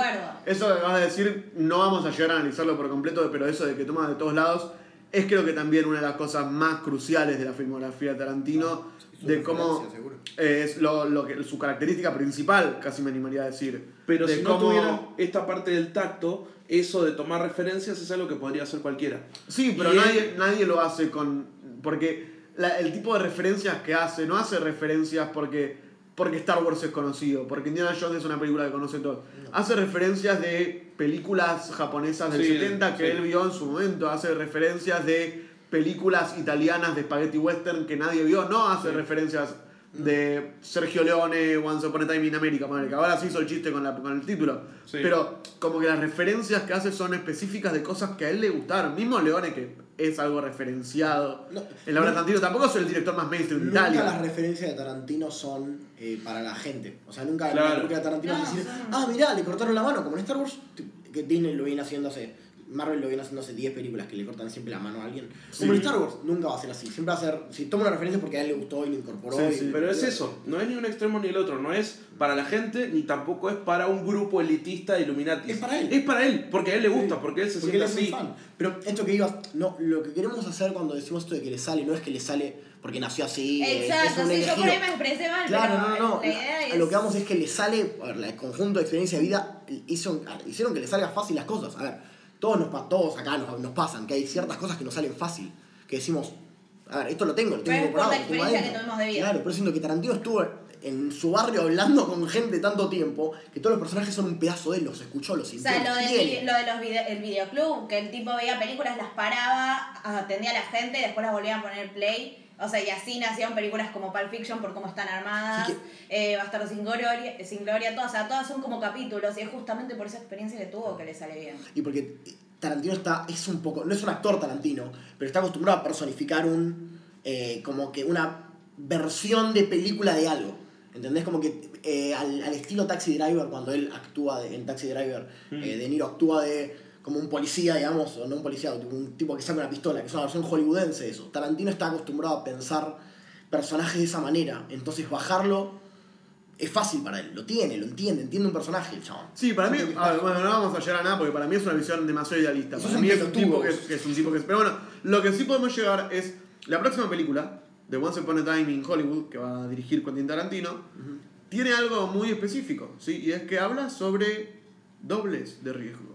Eso que acabas de decir, no vamos a llegar a analizarlo por completo, pero eso de que toma de todos lados, es creo que también una de las cosas más cruciales de la filmografía de Tarantino, de cómo eh, es lo, lo que, su característica principal, casi me animaría a decir. Pero de si no tuviera esta parte del tacto, eso de tomar referencias es algo que podría hacer cualquiera. Sí, pero Y nadie, nadie lo hace con. Porque la- el tipo de referencias que hace, no hace referencias porque, porque Star Wars es conocido, porque Indiana Jones es una película que conoce todos. Hace referencias de películas japonesas del Sí, 70 que sí. él vio en su momento, hace referencias de películas italianas de spaghetti western que nadie vio, no hace Sí. referencias de Sergio Leone, Once Upon a Time in America, que ahora se hizo el chiste con, la, con el título. Sí. Pero como que las referencias que hace son específicas de cosas que a él le gustaron. Mismo Leone, que es algo referenciado. No, en la obra no- Tarantino tampoco es el director más mainstream de Nunca Italia. las referencias de Tarantino son eh, para la gente. O sea, nunca Claro. la película de Tarantino No, es decir, ah, mirá, le cortaron la mano, como en Star Wars, que Disney lo viene haciendo hace. Marvel lo viene haciendo hace 10 películas que le cortan siempre la mano a alguien. Como en Star Wars, nunca va a ser así. Siempre va a ser. Si toma una referencia es porque a él le gustó y lo incorporó. Sí, y- sí. Pero es eso, no es ni un extremo ni el otro, no es para la gente ni tampoco es para un grupo elitista de Illuminati. Es para él. Es para él, porque a él le gusta, porque él se Porque él siente es muy así. fan. Pero esto que ibas, no, lo que queremos hacer cuando decimos esto de que le sale, no es que le sale porque nació así. Exacto, es un sí, yo por elegido. ahí me expresé mal, Claro, pero no, no, no. la es... lo que vamos es que le sale, a ver, el conjunto de experiencia de vida hizo, hicieron que le salga fácil las cosas. A ver, todos, nos, todos acá nos, nos pasan, que hay ciertas cosas que nos salen fácil. Que decimos, a ver, esto lo tengo, lo tengo Pero es por la experiencia que tuvimos de vida. Claro, pero siento que Tarantino estuvo en su barrio hablando con gente tanto tiempo que todos los personajes son un pedazo de él, los escuchó, los O sintió. sea, lo, del lo de los vide- el videoclub, que el tipo veía películas, las paraba, atendía a la gente, después las volvía a poner play. O sea, y así nacieron películas como Pulp Fiction por cómo están armadas, Sí eh, Bastardo sin Gloria, sin Gloria, todas, o sea, todas son como capítulos y es justamente por esa experiencia que tuvo que le sale bien. Y porque Tarantino está, es un poco, no es un actor Tarantino, pero está acostumbrado a personificar un, eh, como que una versión de película de algo. ¿Entendés? Como que eh, al, al estilo Taxi Driver, cuando él actúa de- en Taxi Driver, Mm. eh, De Niro actúa de como un policía, digamos, o no un policía, un tipo que saca una pistola, que es una versión hollywoodense de eso. Tarantino está acostumbrado a pensar personajes de esa manera, entonces bajarlo es fácil para él, lo tiene, lo entiende, entiende un personaje el chabón. Sí, para mí, a ver, bueno, no vamos a llegar a nada porque para mí es una visión demasiado idealista. Para mí es un pelotudo. tipo que es, que es un tipo que es. Pero bueno, lo que sí podemos llegar es la próxima película de Once Upon a Time in Hollywood que va a dirigir Quentin Tarantino tiene algo muy específico, ¿sí? Y es que habla sobre dobles de riesgo.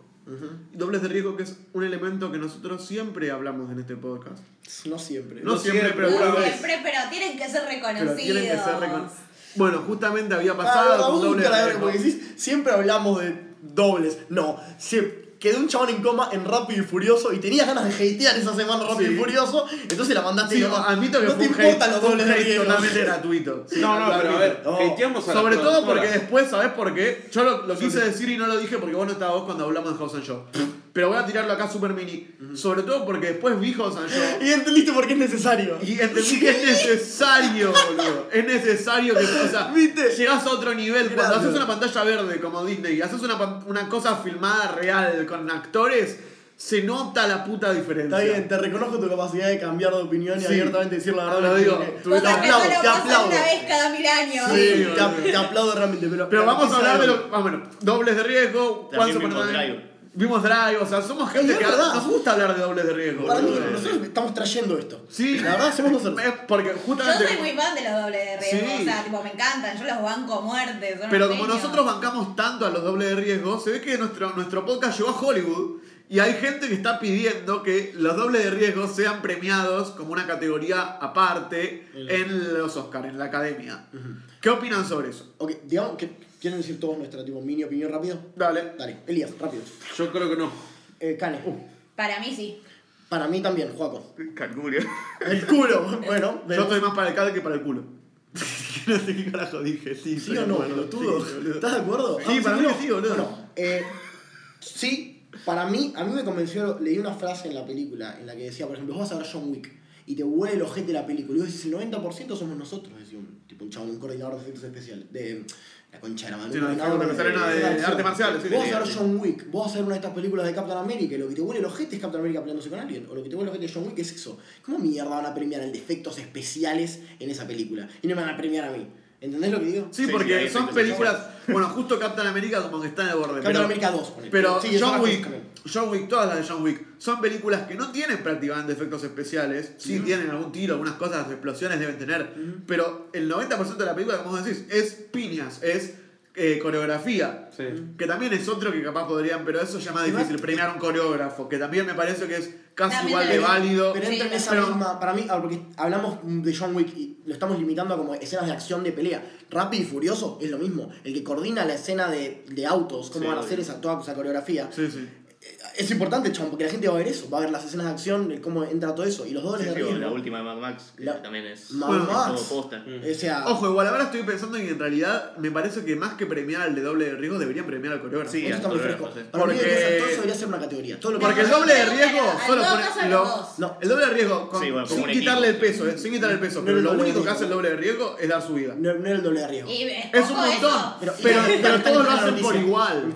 Dobles de riesgo que es un elemento que nosotros siempre hablamos en este podcast. No siempre. No, No siempre, siempre, pero No siempre, pero tienen que ser reconocidos. Pero tienen que ser recon- Bueno, justamente había Ah, pasado verdad, con vos doble nunca la de ves, porque decís, siempre hablamos de dobles. No, se quedó un chabón en coma en Rápido y Furioso y tenías ganas de hatear esa semana Rápido Sí. y Furioso, entonces la mandaste Sí, nomás. admito que no fue te importan los dobles de totalmente gratuito. Sí, No, no, pero a ver, No. hateamos a Sobre todo porque después, ¿sabés por qué? Yo lo, lo quise decir y no lo dije porque vos no estabas vos cuando hablamos de House and Show. Pero voy a tirarlo acá super mini. Sobre todo porque después vi House and Show Y entendiste por qué es necesario. y entendí que es necesario, boludo. Es necesario que, o sea, ¿Viste? llegás a otro nivel. Cuando haces una pantalla verde como Disney y haces una, una cosa filmada real con actores, se nota la puta diferencia. Está bien, te reconozco tu capacidad de cambiar de opinión y Sí. abiertamente decir la verdad. Lo digo, te aplaudo, te aplaudo. una vez cada mil años. Sí, Sí, te, te aplaudo realmente. Pero, Pero vamos a hablar de lo. Ah, bueno, dobles de riesgo. También a vimos. Drive. O sea, somos gente Es que verdad. nos gusta hablar de dobles de riesgo. Para mí, nosotros estamos trayendo esto. Sí. La verdad, hacemos nosotros. Es porque Yo justamente. soy muy fan de los dobles de riesgo, Sí. o sea, tipo, me encantan, yo los banco a muerte. son Pero como nosotros bancamos tanto a los dobles de riesgo, se ve que nuestro, nuestro podcast llegó a Hollywood y hay gente que está pidiendo que los dobles de riesgo sean premiados como una categoría aparte en los Oscars, en la academia. ¿Qué opinan sobre eso? Ok, digamos que quieren decir todos nuestra tipo mini opinión rápido. Dale. Dale, Elías, rápido. Yo creo que no. Eh, Cane. Para mí sí. Para mí también, Juaco. Calculo. El culo. Bueno, Yo vemos. estoy más para el cal que para el culo. no sé qué carajo dije, sí. ¿Sí o no, pelotudo? ¿Estás de acuerdo? Sí, para mí que sí, boludo. Bueno, eh, sí, para mí, a mí me convenció, leí una frase en la película en la que decía, por ejemplo, vos vas a ver John Wick y te huele el ojete de la película y vos decís, el 90% somos nosotros, decía un, tipo un chabón, un coordinador de efectos especiales, de la concha de la mano. Sí, no, de no, de acción. artes marciales, sí, Vos vas a sí. John Wick, vos vas a ver una de estas películas de Captain America y lo que te huele el ojete es Captain America peleándose con alguien, o lo que te huele el ojete de John Wick es eso. ¿Cómo mierda van a premiar el de efectos especiales en esa película? Y no me van a premiar a mí. ¿Entendés lo que digo? Sí, porque son películas. Bueno, justo Captain America como que está en el borde. Captain pero, America 2, ponele. Pero Sí, John Wick. John Wick, todas las de John Wick, son películas que no tienen prácticamente efectos especiales. Sí tienen algún tiro, algunas cosas, explosiones deben tener. Pero el 90% de la película, como vos decís, es piñas, es eh, coreografía. Sí. Que también es otro que capaz podrían, pero eso ya más difícil, premiar a un coreógrafo, que también me parece que es casi También igual de válido. Pero entra en Sí, esa pero- misma. Para mí, ah, porque hablamos de John Wick y lo estamos limitando a como escenas de acción de pelea. Rápido y Furioso es lo mismo. El que coordina la escena de, de autos, cómo Sí, van a obvio. hacer esa, toda esa coreografía. Sí, sí. Es importante, chabón, porque la gente va a ver eso. Va a ver las escenas de acción, cómo entra todo eso. Y los dobles Sí, de la última de Mad Max, que La- también es, Mad es Max. todo posta. O sea, Ojo, igual ahora estoy pensando que en realidad me parece que más que premiar al de doble de riesgo deberían premiar al coreógrafo. Sí, eso está muy fresco. sí. Para mí, Porque- todo eso debería ser una categoría. Todo lo Porque el doble de riesgo en solo pone lo-. No, El doble de riesgo, con- Sí, bueno, sin quitarle equipo. el peso, eh, sin quitarle el peso, No pero lo único que hace el doble de riesgo es dar su vida. no, no era el doble de riesgo. Es un montón, pero, todos lo hacen por igual.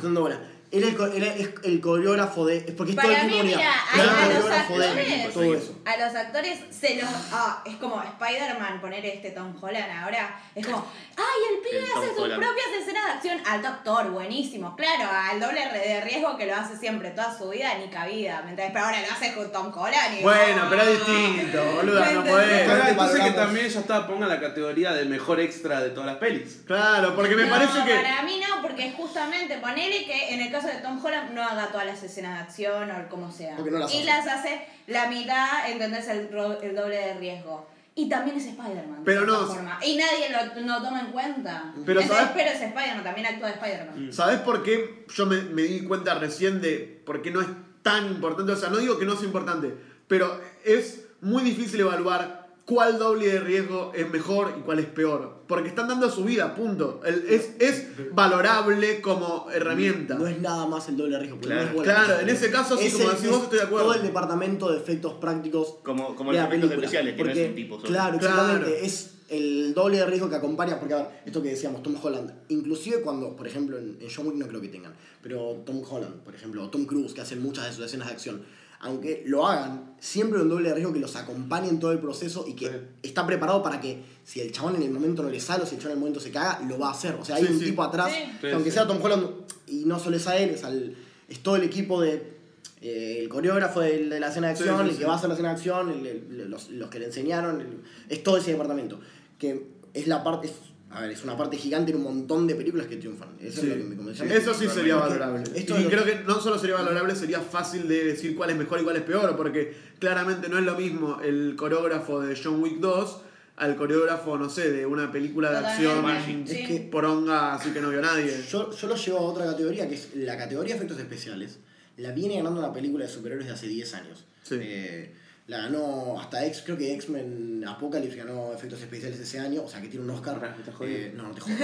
Es el, es el coreógrafo de. Porque es todo el mí, de mira, unidad. a, Él es a el los coreógrafo de actores, todo eso. A los actores se los. Ah, es como Spider-Man poner este Tom Holland ahora. Es como, ¡ay, el pibe El Tom hace sus Holland. propias escenas de acción! Alto actor, buenísimo. Claro, al doble de riesgo que lo hace siempre toda su vida, ni cabida. ¿me entendés? Pero ahora lo hace con Tom Holland. Y Bueno, pero es distinto, boluda, ¿Me no podés. Claro, entonces que también ya está, ponga la categoría de mejor extra de todas las pelis. Claro, porque me no, parece que. para mí no, porque es justamente ponele que en el caso de Tom Holland no haga todas las escenas de acción o como sea. Porque no las y hace. las hace la mitad, ¿entendés? El, ro- el doble de riesgo. Y también es Spider-Man. de Pero no- forma. Y nadie lo no toma en cuenta. Pero, Entonces, ¿sabes? pero es Spider-Man, también actúa de Spider-Man. ¿Sabes por qué yo me, me di cuenta recién de por qué no es tan importante? O sea, no digo que no es importante, pero es muy difícil evaluar cuál doble de riesgo es mejor y cuál es peor. Porque están dando su vida, punto. El- es, es valorable como herramienta. No es nada más el doble de riesgo. Claro. no es Claro, en ese caso, sí, Es como decís vos, es estoy de acuerdo. Todo el departamento de efectos prácticos Como, como de los efectos especiales, que no Porque, es un tipo solo. Claro, Claro. exactamente. Es el doble de riesgo que acompaña. Porque, a ver, esto que decíamos, Tom Holland. Inclusive cuando, por ejemplo, en, en John Wick no creo que tengan. Pero Tom Holland, por ejemplo, o Tom Cruise, que hacen muchas de sus escenas de acción. Aunque lo hagan, siempre un doble de riesgo que los acompañe en todo el proceso y que Sí. está preparado para que si el chabón en el momento no le sale o si el chabón en el momento se caga, lo va a hacer. O sea, hay Sí, un sí. tipo atrás, que aunque sí. sea Tom Holland, y no solo es a él, es, al, es todo el equipo de eh, el coreógrafo de, de la escena de acción, sí, el sí. que va a hacer la escena de acción, el- el- los, los que le enseñaron, el- es todo ese departamento. Que es la parte, es, a ver, es una parte gigante en un montón de películas que triunfan. Eso Sí. es lo que me convenció. Eso sí sería valorable. esto y creo que- que no solo sería valorable, sería fácil de decir cuál es mejor y cuál es peor, porque claramente no es lo mismo el coreógrafo de John Wick 2 al coreógrafo, no sé, de una película de acción. Es que- poronga, así que no vio nadie. Yo, yo lo llevo a otra categoría que es la categoría de efectos especiales. La viene ganando una película de superhéroes de hace 10 años. Sí. Eh, la ganó hasta X, creo que X-Men Apocalypse ganó efectos especiales ese año, o sea que tiene un Oscar. Jodiendo. Eh, no, no te jodas.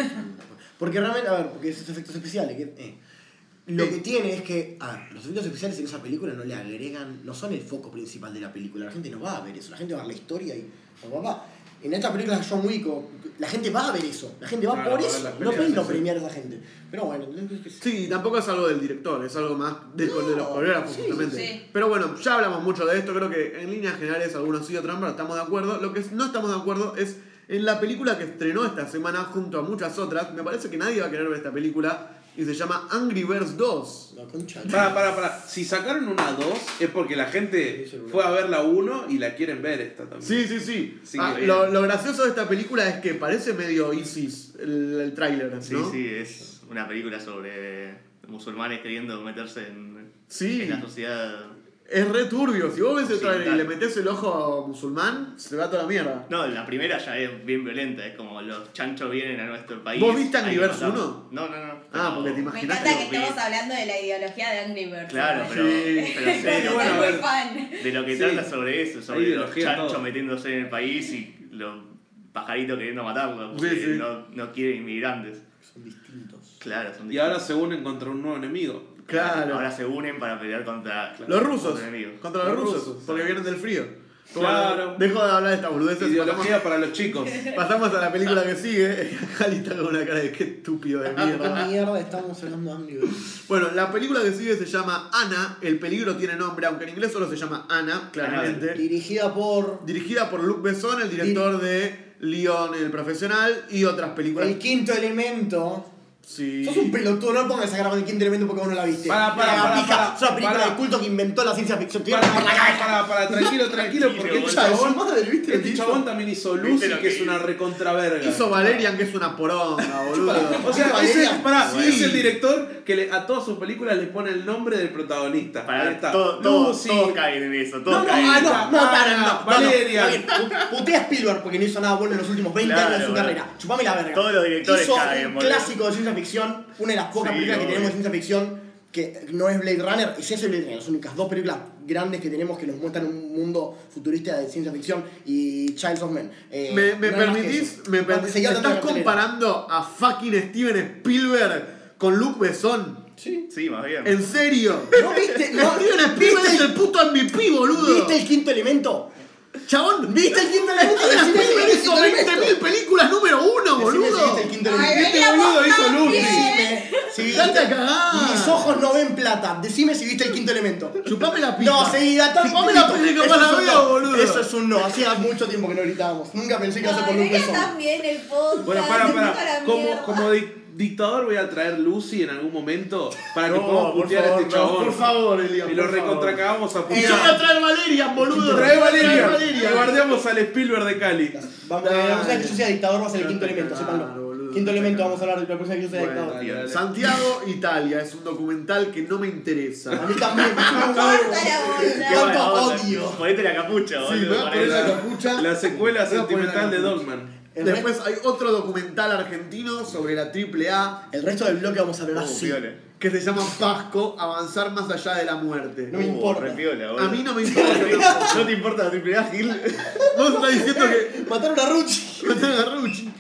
porque realmente, a ver, porque esos efectos especiales. que- eh. Lo Eh. que tiene es que, a ver, los efectos especiales en esa película no le agregan, no son el foco principal de la película. La gente no va a ver eso, la gente va a ver la historia y. va. En esta película de John Wick, la gente va a ver eso, la gente va Claro, por eso. No pueden no premiar a esa gente. Pero bueno, Sí, tampoco es algo del director, es algo más de, de los coreógrafos, sí, justamente. sí. Pero bueno, ya hablamos mucho de esto, creo que en líneas generales algunos sí, otros no, pero estamos de acuerdo. Lo que no estamos de acuerdo es en la película que estrenó esta semana junto a muchas otras. Me parece que nadie va a querer ver esta película y se llama Angry Birds 2. la concha. Para, para, para. Si sacaron una 2 es porque la gente fue a ver la 1 y la quieren ver esta también. Sí, sí, sí. Sí, Ah, lo, lo gracioso de esta película es que parece medio ISIS el, el tráiler, ¿no? Sí, sí, es una película sobre musulmanes queriendo meterse en, Sí. en la sociedad. Es re turbio. Si vos ves el y le metés el ojo musulmán, se va toda la mierda. No, la primera ya es bien violenta, es como los chanchos vienen a nuestro país. ¿Vos viste Angry que Birds matarlos. 1? No, no, no. Ah, pero- porque te Me imaginas encanta que vi. estemos hablando de la ideología de Angry Birds. Claro, ¿no? pero, Sí. pero Bueno, a ver. fan. de lo que Sí. trata sobre eso, sobre los chanchos todo. metiéndose en el país y los pajaritos queriendo matarlos, porque Sí, sí. No, no quieren inmigrantes. Son distintos. Claro, son Y ahora distintos. se unen contra un nuevo enemigo. Claro. Ahora se unen para pelear contra Los rusos. contra enemigos. Contra los, Los rusos, rusos. Porque vienen del frío. Como- Claro. Dejo de hablar de esta boludeces. Pasamos, Ideología para los chicos. pasamos a la película que sigue. Jali está con una cara de qué estúpido de ¿Qué mierda. mierda estamos hablando Birds? Bueno, la película que sigue se llama Ana. El peligro tiene nombre, aunque en inglés solo se llama Ana, claramente. Dirigida por Dirigida por Luc Besson, el director de Leon el Profesional y otras películas. El Quinto Elemento. Sí. Sos un pelotudo, no pongas a grabar el Quinto Elemento porque vos no la viste. Para, para, La para, pica, para, Es una película para. de culto que inventó la ciencia ficción. Para, para, cabeza. para, para, tranquilo, tranquilo, porque este chabón, madre, ¿viste? este chabón también hizo ¿Viste Lucy, que que es una recontraverga. Hizo Valerian, que es una poronga, boludo. O sea, ese, pará, sí. es el director que le- a todas sus películas le pone el nombre del protagonista. Ahí Para está. todo, todo- Lucy. todos caen en eso, No, todos no, caen Ah, en no, eso. no, para, no, no, no, Valeria. no. Pu- Putea a Spielberg porque no hizo nada bueno en los últimos 20 Claro, años de su carrera. Chupame la verga. Todos los directores hizo caen, un boludo. clásico de ciencia ficción, una de las pocas Sí, películas que tenemos de ciencia ficción que no es Blade Runner, y sí es Blade Runner, las únicas dos películas grandes que tenemos que nos muestran un mundo futurista de ciencia ficción y Childs of Men. Eh, ¿Me, me no permitís? eso. ¿Me, Y seguía ¿Me estás comparando a fucking Steven Spielberg con Luc Besson? Sí. Sí, más bien. ¿En serio? ¿No viste? No, Steven Spielberg ¿viste es el puto MVP, boludo. ¿Viste el quinto elemento? Chabón, ¿Viste el quinto elemento? Viste el hizo quinto elemento. 20.000 películas número uno, boludo. viste el quinto elemento. Este boludo hizo Lucy. si viste- Date a cagar. Mis ojos no ven plata. Decime si viste el quinto elemento. Chupame la pija. No, seguí data. Chupame la pija que la es un veo, no. boludo. Eso es un no. Hacía mucho tiempo que no gritábamos. Nunca pensé que iba a ser por tan bien el podcast. Bueno, para, para. la Como, como di- dictador voy a traer Lucy en algún momento para que No, podamos putear a este no, chabón. por favor, Elías, Y lo recontracagamos a Y putear. yo voy a traer Valerian, boludo. Trae Valeria. Valeria. Y guardiamos al Spielberg de Cali. Vamos, Dale. la próxima vez que yo sea dictador va a ser el quinto elemento, sépanlo. Quinto elemento, vamos a hablar de la próxima que yo sea Bueno, dictador. dale, dale. Santiago, Italia, es un documental que no me interesa. A mí también. ¿Cuánto odio? Ponete la capucha, Sí, boludo. a poner la ponete- capucha. La secuela sentimental de. Dogman. El, Después hay otro documental argentino sobre la AAA el resto del bloque vamos a hablar Uh, así. que se llama Pasco, Avanzar más allá de la muerte. No me Uh, importa. A mí no me importa. ¿No te importa la triple A, Gil? Vos estás diciendo que Mataron a Ruchi. mataron a Ruchi.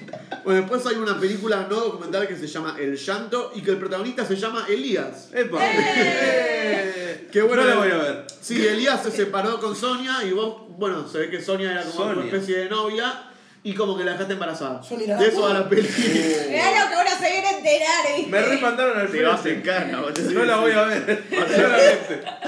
Bueno, después hay una película no documental que se llama El Llanto y que el protagonista se llama Elías. ¡Epa! Qué Qué bueno. bueno la voy a ver. Sí, Elías se separó con Sonia y vos, bueno, se ve que Sonia era como una especie de novia y como que la dejaste embarazada. Era de eso va la peli. Mirá lo que ahora se viene a enterar, ¿viste? Me remandaron al Te vas en frente. cana, boludo. No la voy a ver.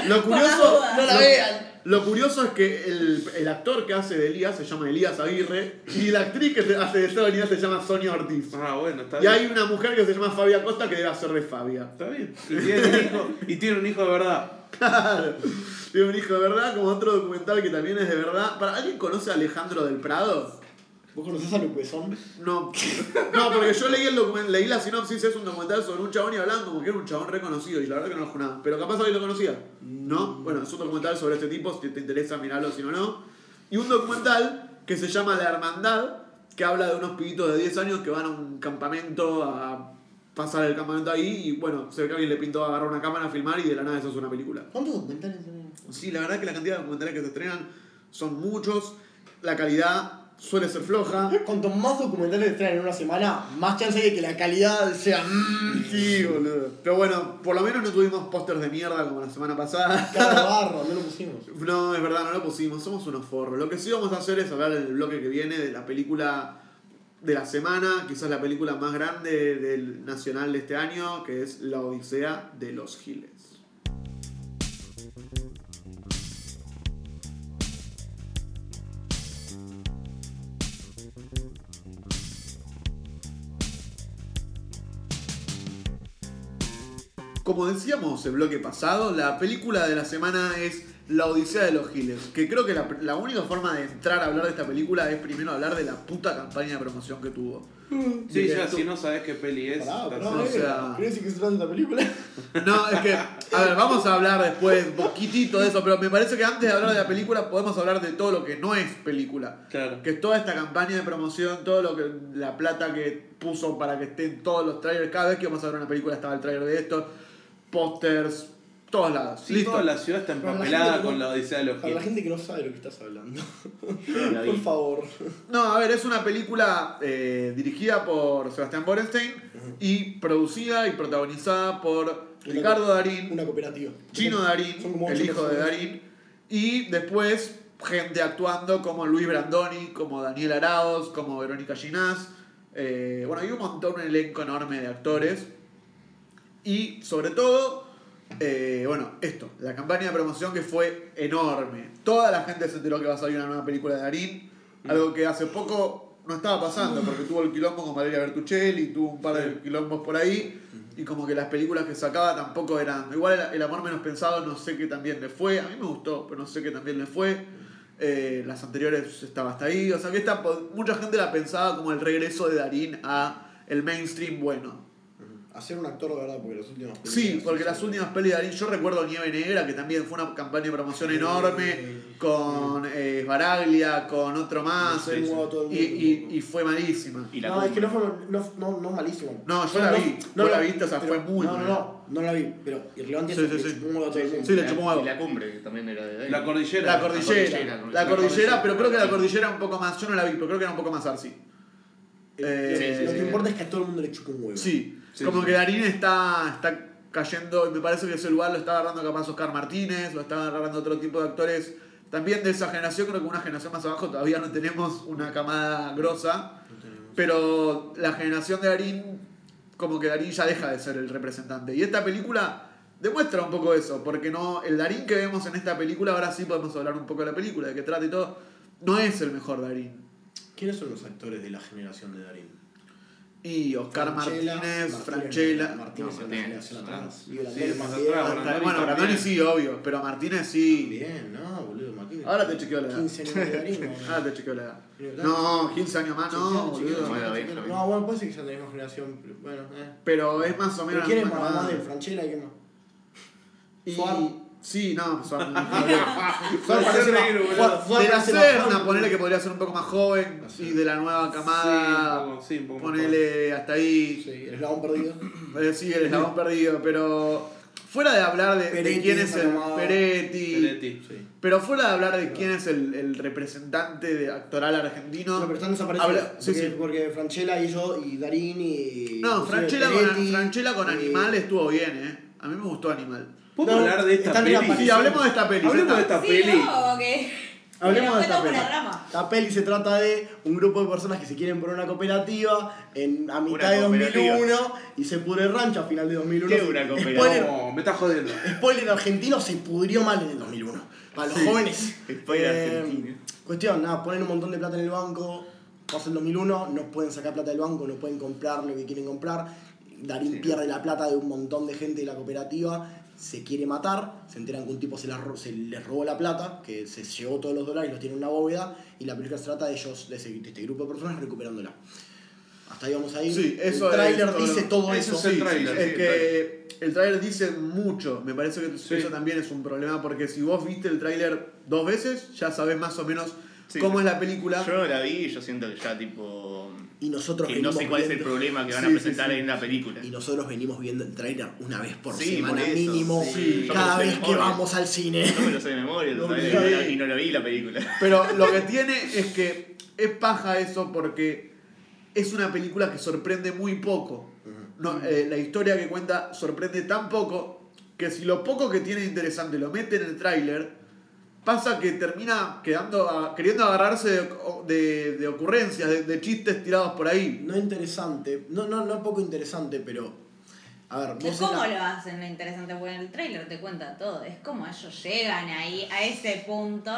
Lo curioso, dudas. No la lo- vean. Lo curioso es que el, el actor que hace de Elías se llama Elías Aguirre y la actriz que se- hace de Sonia se llama Sonia Ortiz. Ah, bueno, está Y bien. hay una mujer que se llama Fabia Costa que debe hacer de Fabia. Está bien. Y tiene un hijo, y tiene un hijo de verdad. Claro. Tiene un hijo de verdad, como otro documental que también es de verdad. ¿Para alguien conoce a Alejandro del Prado? ¿Vos conocés a Besson? No, no, porque yo leí el leí la sinopsis, es un documental sobre un chabón y hablaban como que era un chabón reconocido y la verdad que no lo nada. Pero capaz alguien lo conocía. ¿No? Bueno, es un documental sobre este tipo, si te interesa mirarlo, si no, no. Y un documental que se llama La Hermandad, que habla de unos pibitos de 10 años que van a un campamento a pasar el campamento ahí y bueno, se ve que alguien le pintó a agarrar una cámara a filmar y de la nada eso es una película. ¿Cuántos documentales? Sí, la verdad que la cantidad de documentales que se estrenan son muchos, la calidad suele ser floja. Cuanto más documentales estrenan en una semana, más chance hay de que la calidad sea. mm, Sí, boludo. Pero bueno, por lo menos no tuvimos pósters de mierda como la semana pasada. Cada barro, no lo pusimos. No, es verdad, no lo pusimos, somos unos forros. Lo que sí vamos a hacer es hablar en el bloque que viene de la película de la semana, quizás la película más grande del nacional de este año, que es La Odisea de los Giles. Como decíamos el bloque pasado, la película de la semana es La Odisea de los Giles. Que creo que la, la única forma de entrar a hablar de esta película es primero hablar de la puta campaña de promoción que tuvo. Sí, Y ya, esto- si no sabes qué peli es. Pará, estás- pará, o sea- ¿Querés decir que se trata de esta película? No, es que, a ver, vamos a hablar después un poquitito de eso, pero me parece que antes de hablar de la película podemos hablar de todo lo que no es película. Claro. Que es toda esta campaña de promoción, todo lo que la plata que puso para que estén todos los trailers, cada vez que vamos a ver una película estaba el trailer de esto, pósters, todos lados. Sí, Listo. toda la ciudad está Para la empapelada gente que con no- la Odisea de los Para la Giles. gente que no sabe de lo que estás hablando. La vi. Por favor. No, a ver, es una película eh, dirigida por Sebastián Borenstein y producida y protagonizada por Ricardo Darín, Una cooperativa. Chino Darín, Son como el ocho hijo de personas. Darín, y después gente actuando como Luis Brandoni, como Daniel Araos, como Verónica Ginás. eh, bueno, hay un montón, un elenco enorme de actores. Y sobre todo, eh, bueno, esto, la campaña de promoción que fue enorme. Toda la gente se enteró que va a salir una nueva película de Darín, algo que hace poco no estaba pasando, porque tuvo el quilombo con Valeria Bertuccelli, tuvo un par de quilombos por ahí, y como que las películas que sacaba tampoco eran. Igual el, amor menos pensado, no sé qué también le fue, a mí me gustó, pero no sé qué también le fue. Eh, las anteriores estaba hasta ahí, o sea que esta, mucha gente la pensaba como el regreso de Darín a el mainstream bueno. Hacer un actor de verdad, porque las últimas películas. Sí, porque las últimas pelis de Darín, yo recuerdo Nieve Negra, que también fue una campaña de promoción enorme, con eh, Baraglia, con otro más, sí. y, y- y fue malísima. Y la No, es que no fue no, no, no malísimo. No, yo la vi. Vos la viste, o sea, fue muy no, no, no, no la vi, pero irrelevante Sí, es sí, sí. chupó un huevo a todo el mundo. Sí, le La- chupó un huevo. Y la cumbre, que también era de Darín. La cordillera. La cordillera. cordillera, La la cordillera, pero creo que la cordillera un poco más. Yo no la vi, pero creo que era un poco más artsy. Eh, Eh, lo sí, que sí. importa es que a todo el mundo le chupa un huevo. Sí, Sí, como sí. que Darín está, está cayendo, y me parece que ese lugar lo está agarrando capaz Oscar Martínez, lo está agarrando otro tipo de actores también de esa generación, creo que una generación más abajo todavía no tenemos una camada grosa, pero la generación de Darín, como que Darín ya deja de ser el representante. Y esta película demuestra un poco eso, porque no el Darín que vemos en esta película, ahora sí podemos hablar un poco de la película, de qué trata y todo, no es el mejor Darín. ¿Quiénes son los actores de la generación de Darín? Y Oscar Franchella, Martínez, Martínez, Franchella. Martínez No, en la Martínez. generación atrás. Sí, más Bueno, Brandoni sí, obvio, pero Martínez sí. Bien, no, boludo, Martínez. Ahora te chequeo la edad. 15 años de Darín. ¿no? Ahora te chequeo la edad. No, 15 años más no, boludo. No, bueno, puede ser que sea de la misma generación, pero bueno, eh. Pero es más o ¿Pero menos. quién es más, de. Franchella y qué más? Y-. Sí, no, Suar. Suar parece reír, boludo. Suar De la parece Serna, ponele que podría ser un poco más joven. Y de la nueva camada, Sí, un poco, sí, un poco más ponele hasta ahí. Sí, el eslabón perdido. Eh, Sí, el eslabón perdido, pero. Fuera de hablar de, quién es el. Peretti, Peretti. Sí. pero fuera de hablar de quién es el, el representante de actoral argentino, No, pero están desaparecidos. Habla- sí, porque, sí. porque Franchella y yo, y Darín y. No, Franchella con, Franchella con y- Animal estuvo bien, eh. A mí me gustó Animal. ¿Puedo No, hablar de esta peli? Sí, hablemos de esta peli. Hablemos de esta Sí, peli. no, que. Hablemos de esta peli. la peli se trata de un grupo de personas que se quieren por una cooperativa en, a mitad Una de cooperativa. 2001 y se pudre el rancho a final de 2001. ¿Qué una cooperativa? Spoiler, No, me estás jodiendo. spoiler argentino, se pudrió mal en el 2001. Para los jóvenes. Spoiler Eh, argentino. Cuestión, nada, ponen un montón de plata en el banco, pasa el 2001, no pueden sacar plata del banco, no pueden comprar lo que quieren comprar. Darín Sí. pierde la plata de un montón de gente de la cooperativa, se quiere matar, se enteran que un tipo se, la ro- se les robó la plata, que se llevó todos los dólares y los tiene en una bóveda, y la película se trata de ellos, de, ese- de este grupo de personas recuperándola. Hasta ahí vamos a ir. Sí, eso el tráiler todo dice todo eso eso. es el Sí, tráiler, es sí, que el tráiler dice mucho. Me parece que Sí. eso también es un problema porque si vos viste el tráiler dos veces, ya sabés más o menos Sí. cómo es la película. Yo la vi y yo siento que ya tipo... Y nosotros Que no sé venimos cuál es el viendo- problema que van Sí, a presentar sí. en la película. Y nosotros venimos viendo el trailer una vez por Sí, semana por mínimo, Sí, yo cada vez que memoria. vamos al cine. No me lo sé de memoria, No, ¿sabes? sí. y, no, la- y no lo vi la película. Pero lo que tiene es que es paja eso porque es una película que sorprende muy poco. No, eh, la historia que cuenta sorprende tan poco que si lo poco que tiene interesante lo mete en el tráiler, pasa que termina quedando a- queriendo agarrarse de, de- de ocurrencias, de, de chistes tirados por ahí. No interesante, no, no, no poco interesante, pero. A ver, vos ¿Cómo la- lo hacen lo interesante? Porque en el trailer te cuenta todo. Es como ellos llegan ahí, a ese punto.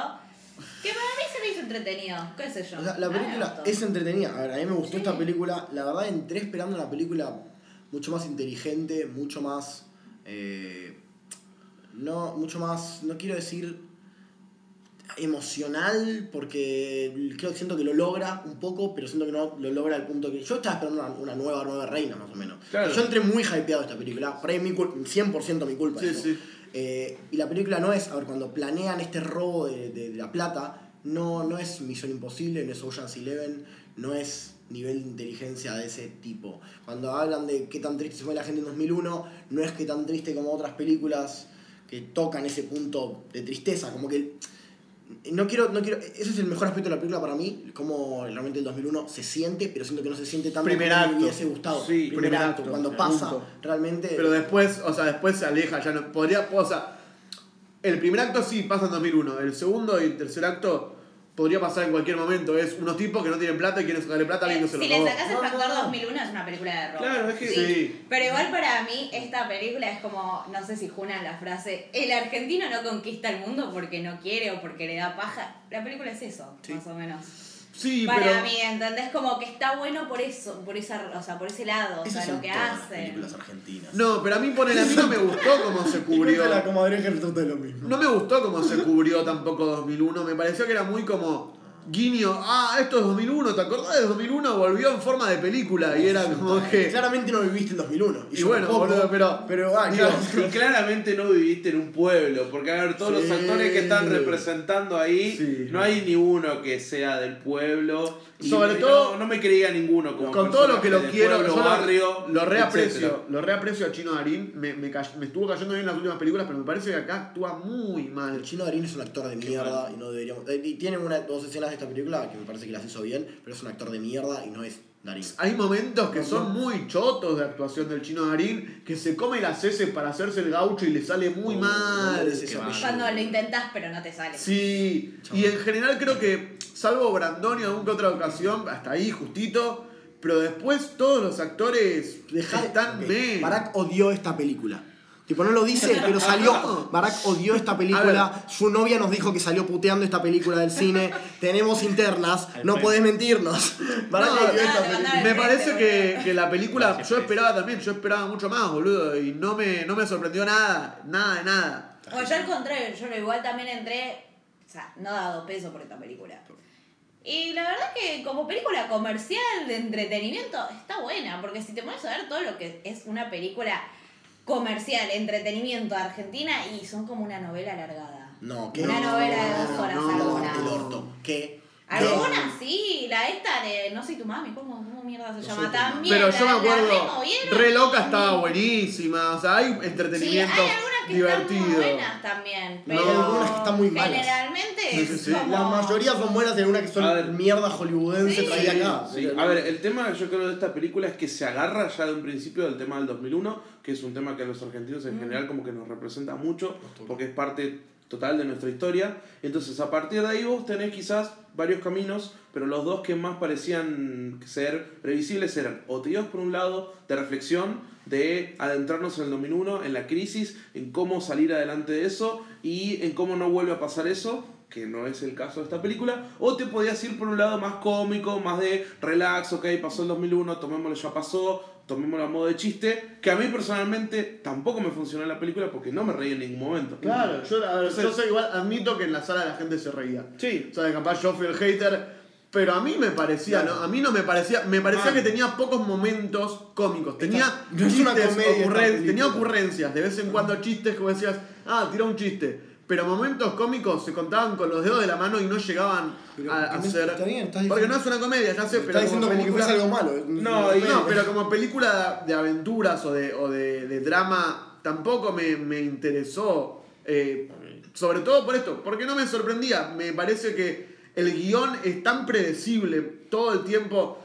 Que para mí se me hizo entretenido. ¿Qué sé yo? O sea, la película es entretenida. A ver, a mí me gustó Sí. esta película. La verdad, entré esperando una película mucho más inteligente, mucho más. eh, no, mucho más. No quiero decir emocional, porque creo que siento que lo logra un poco, pero siento que no lo logra al punto que. Yo estaba esperando una, una nueva nueva reina, más o menos. Claro. Yo entré muy hypeado a esta película. Por ahí mi cul- 100% mi culpa. Sí, eso. sí. Eh, y la película no es, a ver, cuando planean este robo de, de- de la plata, no, no es Misión Imposible, no es Ocean's Eleven, no es nivel de inteligencia de ese tipo. Cuando hablan de qué tan triste se fue la gente en 2001, no es que tan triste como otras películas que tocan ese punto de tristeza, como que... No quiero, no quiero, ese es el mejor aspecto de la película para mí, como realmente el 2001 se siente, pero siento que no se siente tanto Primer como acto. me hubiese gustado. Sí, primer, primer acto, acto, cuando punto. pasa realmente... Pero después, o sea, después se aleja, ya no podría, o sea, el primer acto sí pasa en 2001, el segundo y el tercer acto podría pasar en cualquier momento, es unos tipos que no tienen plata y quieren sacarle plata a alguien que se si lo le robó. sacas el No, factor no, no. 2001 es una película de robo. Claro, es que- Sí. Pero igual para mí esta película es como, no sé si junan la frase, el argentino no conquista el mundo porque no quiere o porque le da paja. La película es eso, Sí. más o menos. Sí, para pero mí, ¿entendés? Como que está bueno por eso, por esa, o sea, por ese lado, o sea, lo que hace. películas argentinas. no, pero a mí poner a mí no me gustó cómo se cubrió. la comadreja resulta de lo mismo. No me gustó cómo se cubrió tampoco 2001, me pareció que era muy como guiño, ah, esto es 2001, ¿te acordás de 2001? Volvió en forma de película y era como que Claramente no viviste el 2001. Y yo bueno, boludo, pero- Pero, ah, digo, claro. Y claramente no viviste en un pueblo, porque a ver, todos Sí. los actores que están representando ahí, Sí. no hay ni uno que sea del pueblo. Sobre no- todo- no, me creía ninguno como con todo lo que lo quiero, pueblo, yo lo- barrio, lo, reaprecio, etcétera. lo reaprecio a Chino Darín, me, me, cay- me estuvo cayendo bien en las últimas películas, pero me parece que acá actúa muy mal. El chino Darín es un actor de mierda y no deberíamos. eh, Y tiene una, dos escenas de esta película que me parece que las hizo bien, pero es un actor de mierda y no es Darín. Hay momentos que son muy chotos de actuación del Chino Darín, que se come las heces para hacerse el gaucho y le sale muy No, mal. no. Cuando lo intentás pero no te sale. Sí, y en general creo que, salvo Brandoni en alguna que otra ocasión, hasta ahí justito, pero después todos los actores ok, me. Barack odió esta película. Tipo, no lo dice, pero salió. Barack odió esta película. Su novia nos dijo que salió puteando esta película del cine. Tenemos internas, no podés mentirnos. Barack No, odió esta película. Me parece que, que la película, Gracias, yo esperaba también, yo esperaba mucho más, boludo, y no me, no me sorprendió nada, nada de nada. O yo al contrario, yo igual también entré, o sea, no dado peso por esta película. Y la verdad que como película comercial de entretenimiento está buena, porque si te pones a ver todo lo que es una película comercial, entretenimiento de Argentina, y son como una novela alargada. No, que Una no, novela de dos horas no, algunas. el orto. ¿Qué? Algunas sí, la esta de No soy tu mami, ¿cómo, cómo mierda se No llama? También. Pero yo me acuerdo, Re Loca estaba buenísima, o sea, hay Sí, entretenimiento hay que divertido. están muy buenas también, No. pero Hay algunas que están muy malas. generalmente Sí, sí, como... La mayoría son buenas y algunas que son A ver. mierda hollywoodense Sí. traída acá. Sí, a ver, el tema yo creo de esta película es que se agarra ya de un principio del tema del 2001, que es un tema que a los argentinos en general como que nos representa mucho, porque es parte total de nuestra historia. Entonces, a partir de ahí vos tenés quizás varios caminos, pero los dos que más parecían ser previsibles eran o te ibas por un lado de reflexión, de adentrarnos en el 2001, en la crisis, en cómo salir adelante de eso y en cómo no vuelve a pasar eso, que no es el caso de esta película, o te podías ir por un lado más cómico, más de relax, ok, pasó el 2001, tomémoslo, ya pasó, tomémoslo a modo de chiste, que a mí personalmente tampoco me funcionó en la película porque no me reí en ningún momento. Claro, yo, a ver, Entonces- yo soy igual, admito que en la sala la gente se reía. Sí, O sea, capaz yo fui el hater, pero a mí me parecía, Claro. ¿no? A mí no me parecía, me parecía que tenía pocos momentos cómicos. Tenía no chistes, comedia ocurren- tenía ocurrencias, de vez en cuando chistes vos decías, ah, tira un chiste. pero momentos cómicos se contaban con los dedos de la mano y no llegaban Pero, a, ser. está bien, estás porque no es una comedia, ya sé, pero Está diciendo como como que película. algo malo. No, No, pero como película de aventuras o de, o de, de drama, tampoco me, me interesó. eh, sobre todo por esto, porque no me sorprendía. Me parece que el guion es tan predecible todo el tiempo.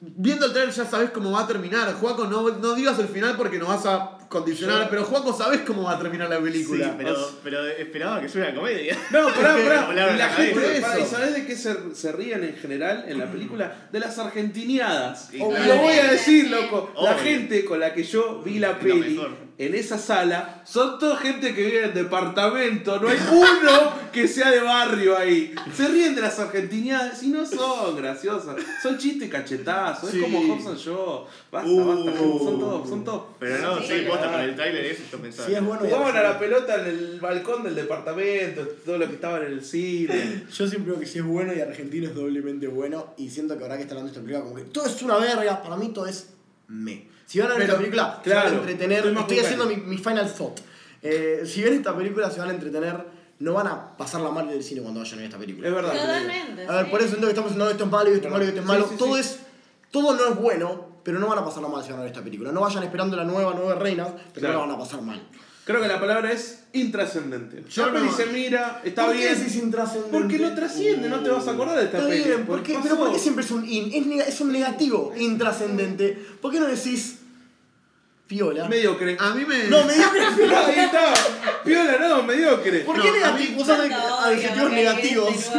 Viendo el trailer ya sabes cómo va a terminar. Juaco, no, no digas el final porque nos vas a condicionar, pero Juaco, sabes cómo va a terminar la película. Sí, pero, pero esperaba que fuera una comedia. No, pará, pará. Y la la gente, ¿y sabés de qué se, se ríen en general en la película? De las argentiniadas. Sí, y claro. lo voy a decir, loco. La Obvio. gente con la que yo vi la peli. En esa sala son toda gente que vive en departamento. No hay uno que sea de barrio ahí. Se ríen de las argentiniadas y no son graciosas. Son chistes cachetazos. Sí. Es como Hobson Show. Basta, Uh. basta. gente. Son todos, son todos. Pero no, Sí, sí, posta, con el trailer eso yo pensaba. Sí, es bueno. Jugaban a la pelota en el balcón del departamento, todo lo que estaba en el cine. Yo siempre digo que si es bueno y argentino es doblemente bueno. Y siento que ahora que está hablando de esta película, como que todo es una verga. Para mí todo es me. Si van a ver Pero, esta película, se van a claro, entretener. estoy haciendo mi, final thought. Eh, si ven esta película, se van a entretener. No van a pasarla mal en el cine cuando vayan a ver esta película. Es verdad. Totalmente. A ver, sí. por eso que estamos diciendo esto es malo esto es malo y esto es malo. Sí, sí, todo sí. es. Todo no es bueno, pero no van a pasarla mal si van a ver esta película. No vayan esperando la nueva Nueve Reinas, pero Claro. no la van a pasar mal. Creo que la palabra es intrascendente. Yo la peli no- se mira, está ¿Por bien. qué decís intrascendente? Porque no trasciende, no te vas a acordar de esta Está peli. bien, ¿por qué? Pero ¿por qué siempre es un in? Es, es un negativo, intrascendente. ¿Por qué no decís piola? Mediocre. A mí me. No, mediocre piola. Ahí está. Piola, no, mediocre. ¿Por No, qué a negativo? odio adjetivos negativos.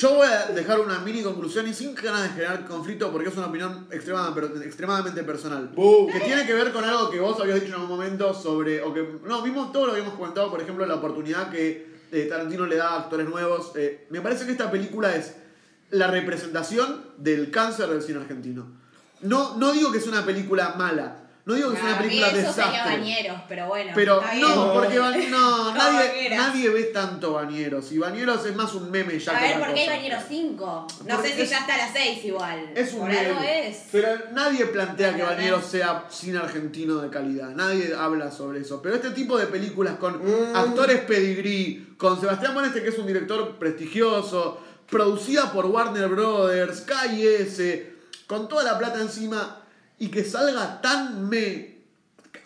Yo voy a dejar una mini conclusión y sin ganas de generar conflicto porque es una opinión extrema- pero extremadamente personal. Que tiene que ver con algo que vos habías dicho en algún momento sobre. O que, no, mismo todo lo habíamos comentado, por ejemplo, la oportunidad que eh, Tarantino le da a actores nuevos. Eh, me parece que esta película es la representación del cáncer del cine argentino. No, no digo que es una película mala, no digo que es una película eso sería desastre. bañeros, pero bueno. Pero no, porque Ba- no, nadie, ve tanto Bañeros. Y Bañeros es más un meme ya A que ver, ¿por qué hay bañeros 5? No Porque sé si es- ya está a las 6 igual. Es un Por algo meme. es. Pero nadie plantea que. Bañeros sea cine argentino de calidad. Nadie habla sobre eso. Pero este tipo de películas con Mm. actores pedigrí, con Sebastián Boneste, que es un director prestigioso, producida por Warner Brothers, KS, con toda la plata encima, y que salga tan me.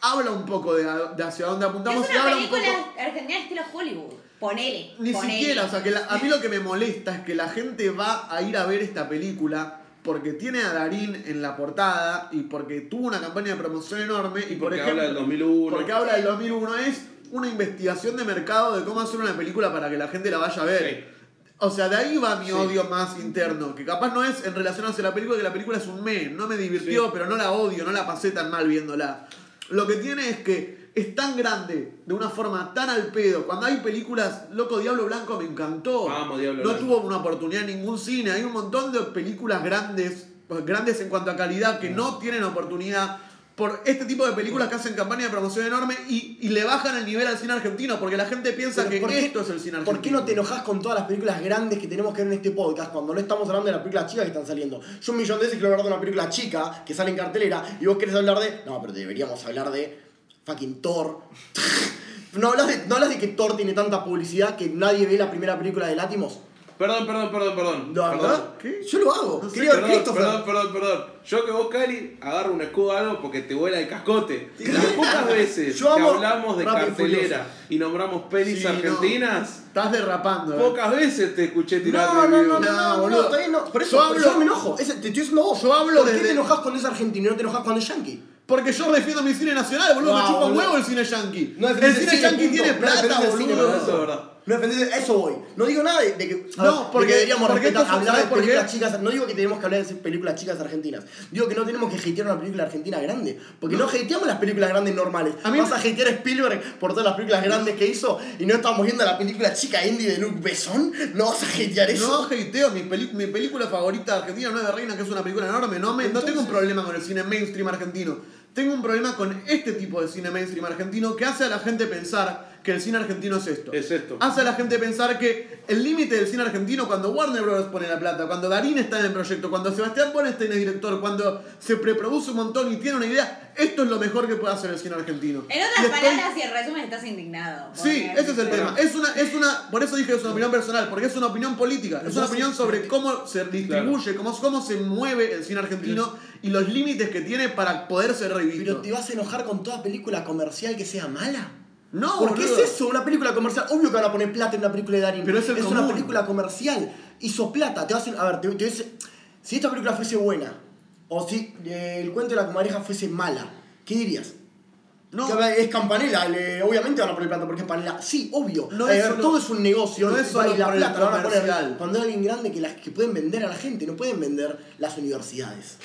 Habla un poco de, de hacia dónde apuntamos Es y una habla un poco. película argentina estilo Hollywood. Ponele. Ni ponele. siquiera, o sea, que la- a mí lo que me molesta es que la gente va a ir a ver esta película porque tiene a Darín en la portada y porque tuvo una campaña de promoción enorme y, Y por porque ejemplo, habla del 2001. porque habla del 2001 es una investigación de mercado de cómo hacer una película para que la gente la vaya a ver. O sea, de ahí va mi Sí. odio más interno, que capaz no es en relación hacia la película, que la película es un me, no me divirtió, Sí. pero no la odio, no la pasé tan mal viéndola. Lo que tiene es que es tan grande, de una forma tan al pedo. Cuando hay películas, Loco Diablo Blanco me encantó. Vamos, Diablo no Blanco. tuvo una oportunidad en ningún cine. Hay un montón de películas grandes, grandes en cuanto a calidad, que no tienen oportunidad por este tipo de películas que hacen campaña de promoción enorme y, y le bajan el nivel al cine argentino, porque la gente piensa que ¿por qué- esto es el cine argentino. ¿Por qué no te enojas con todas las películas grandes que tenemos que ver en este podcast cuando no estamos hablando de las películas chicas que están saliendo? Yo un millón de veces quiero hablar de una película chica que sale en cartelera y vos querés hablar de. No, pero deberíamos hablar de fucking Thor. ¿No hablas, de, ¿No hablas de que Thor tiene tanta publicidad que nadie ve la primera película de Látimos? Perdón, perdón, perdón, perdón. ¿No, Perdón. verdad? ¿Qué? Yo lo hago. No sé, Perdón, Christopher. perdón, perdón, perdón. Yo que vos, Cali, agarro un escudo o algo porque te vuela el cascote. Las pocas veces Yo que amo hablamos de y cartelera y nombramos pelis Sí, no. argentinas, Estás derrapando. eh. pocas veces te escuché tirar No, no, no, no, no, No, no, boludo. bien, no. Por eso, Yo por hablo- eso me enojo. Ese- te estoy diciendo vos. Yo hablo ¿Por qué desde- te enojas cuando es argentino y no te enojas cuando es yankee? Porque yo defiendo mi cine nacional, boludo. me No, chupa huevo el cine yankee. No el cine yankee tiene No plata, boludo. no, eso es verdad. No a eso voy. No digo nada de, de que, No, de porque- que deberíamos porque respetar, esto- hablar de películas chicas. No digo que tenemos que hablar de películas chicas argentinas. Digo que no tenemos que hatear una película argentina grande. Porque no, hateamos las películas grandes normales. A mí- Vas a hatear a Spielberg por todas las películas grandes que hizo y no estamos viendo la película chica indie de Luke Besson. No vas a hatear eso. No, hateo, mi, peli- mi película favorita argentina no es de Reina, que es una película enorme. No, me, no tengo un problema con el cine mainstream argentino. Tengo un problema con este tipo de cine mainstream argentino que hace a la gente pensar que el cine argentino es esto. Es esto. Hace a la gente pensar que el límite del cine argentino, cuando Warner Bros. pone la plata, cuando Darín está en el proyecto, cuando Sebastián Bornstein es director, cuando se preproduce un montón y tiene una idea, esto es lo mejor que puede hacer el cine argentino. En Y otras estoy- palabras y en resumen estás indignado. Sí, ese es el tema. Es una, es una, por eso dije que es una opinión personal, porque es una opinión política. Es una opinión sobre cómo se distribuye, cómo, cómo se mueve el cine argentino y los límites que tiene para poder ser Pero revisto. te vas a enojar con toda película comercial que sea mala. No, ¿Por qué es eso? Una película comercial. Obvio que van a poner plata en una película de Darín. Pero es el una común. película comercial. Hizo plata. Te a, a ver, te, si esta película fuese buena, o si eh, el cuento de la comadreja fuese mala, ¿qué dirías? No. Que es campanela, le- obviamente van a poner plata porque es campanela. Sí, obvio. No Eh, es solo- todo es un negocio. no es y solo la por el plata la van a poner cuando hay alguien grande que, las, que pueden vender a la gente, no pueden vender las universidades.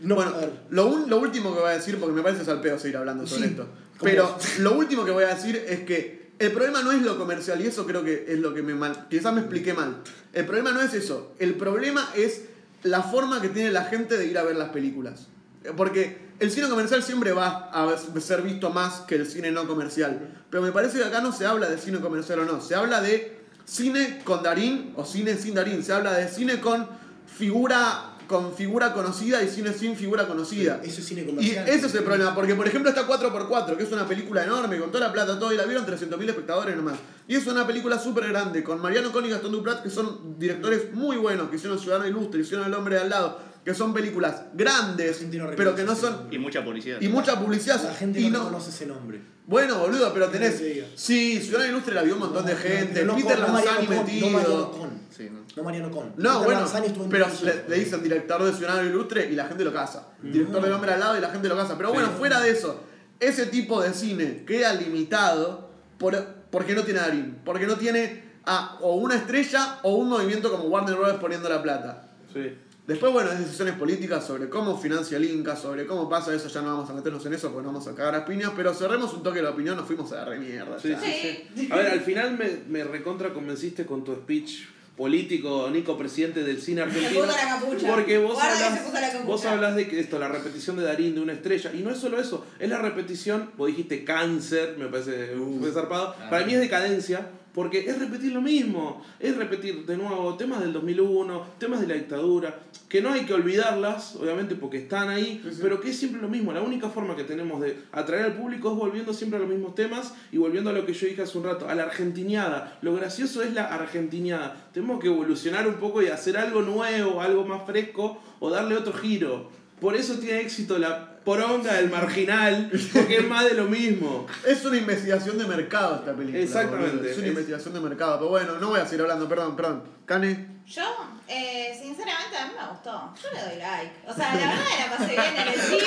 No, bueno, lo, un- lo último que voy a decir, porque me parece salpeo seguir hablando sobre Sí, esto, ¿cómo pero es? lo último que voy a decir es que el problema no es lo comercial, y eso creo que es lo que me mal, quizás me expliqué mal. El problema no es eso, el problema es la forma que tiene la gente de ir a ver las películas. Porque el cine comercial siempre va a ser visto más que el cine no comercial. Pero me parece que acá no se habla de cine comercial o no, se habla de cine con Darín o cine sin Darín, se habla de cine con figura con figura conocida y cine sin figura conocida. Eso es cine Y comercial. ese es el problema, porque por ejemplo está 4x4, que es una película enorme, con toda la plata, todo, y la vieron 300.000 espectadores nomás. Y es una película súper grande, con Mariano Con y Gastón Duprat, que son directores muy buenos, que hicieron Ciudadano Ilustre, hicieron El Hombre de al lado, que son películas grandes, no pero que no son... Y mucha publicidad. Y mucha publicidad. La gente y no, no- conoce ese nombre. Bueno, boludo, pero tenés... Te. Sí, Ciudadano Ilustre la vio un montón de gente, Peter Lanzani metido... No Mariano Con. Sí, ¿no? No Mariano Con. No, Peter bueno, estuvo pero le, le dicen director de Ciudadano Ilustre y la gente lo casa. Director del hombre al lado y la gente lo casa. Pero bueno, fuera de eso, ese tipo de cine queda limitado por, porque no tiene a Darín. Porque no tiene a o una estrella o un movimiento como Warner Bros. poniendo la plata. Sí. Después, bueno, es decisiones políticas sobre cómo financia el Inca, sobre cómo pasa eso, ya no vamos a meternos en eso porque no vamos a cagar a piñas, pero cerremos un toque de la opinión, nos fuimos a la remierda. Sí, sí, sí. A ver, al final me, me recontra convenciste con tu speech político, Nico, presidente del cine argentino. puso la capucha. Porque vos hablas, se puso la capucha. vos hablas de que esto, la repetición de Darín de una estrella. Y no es solo eso, es la repetición, vos dijiste cáncer, me parece fue zarpado. Para mí es decadencia, porque es repetir lo mismo. Es repetir de nuevo temas del 2001, temas de la dictadura, que no hay que olvidarlas, obviamente, porque están ahí, pero que es siempre lo mismo. La única forma que tenemos de atraer al público es volviendo siempre a los mismos temas y volviendo a lo que yo dije hace un rato, a la argentiniada. Lo gracioso es la argentiniada. Tenemos que evolucionar un poco y hacer algo nuevo, algo más fresco o darle otro giro. Por eso tiene éxito la poronga del marginal, porque es más de lo mismo. Es una investigación de mercado esta película. Exactamente. boludo. Es una Es- investigación de mercado. Pero bueno, no voy a seguir hablando, perdón, perdón. Cane. Yo, eh, sinceramente, a mí me gustó. Yo le doy like. O sea, la verdad la pasé bien en el cine.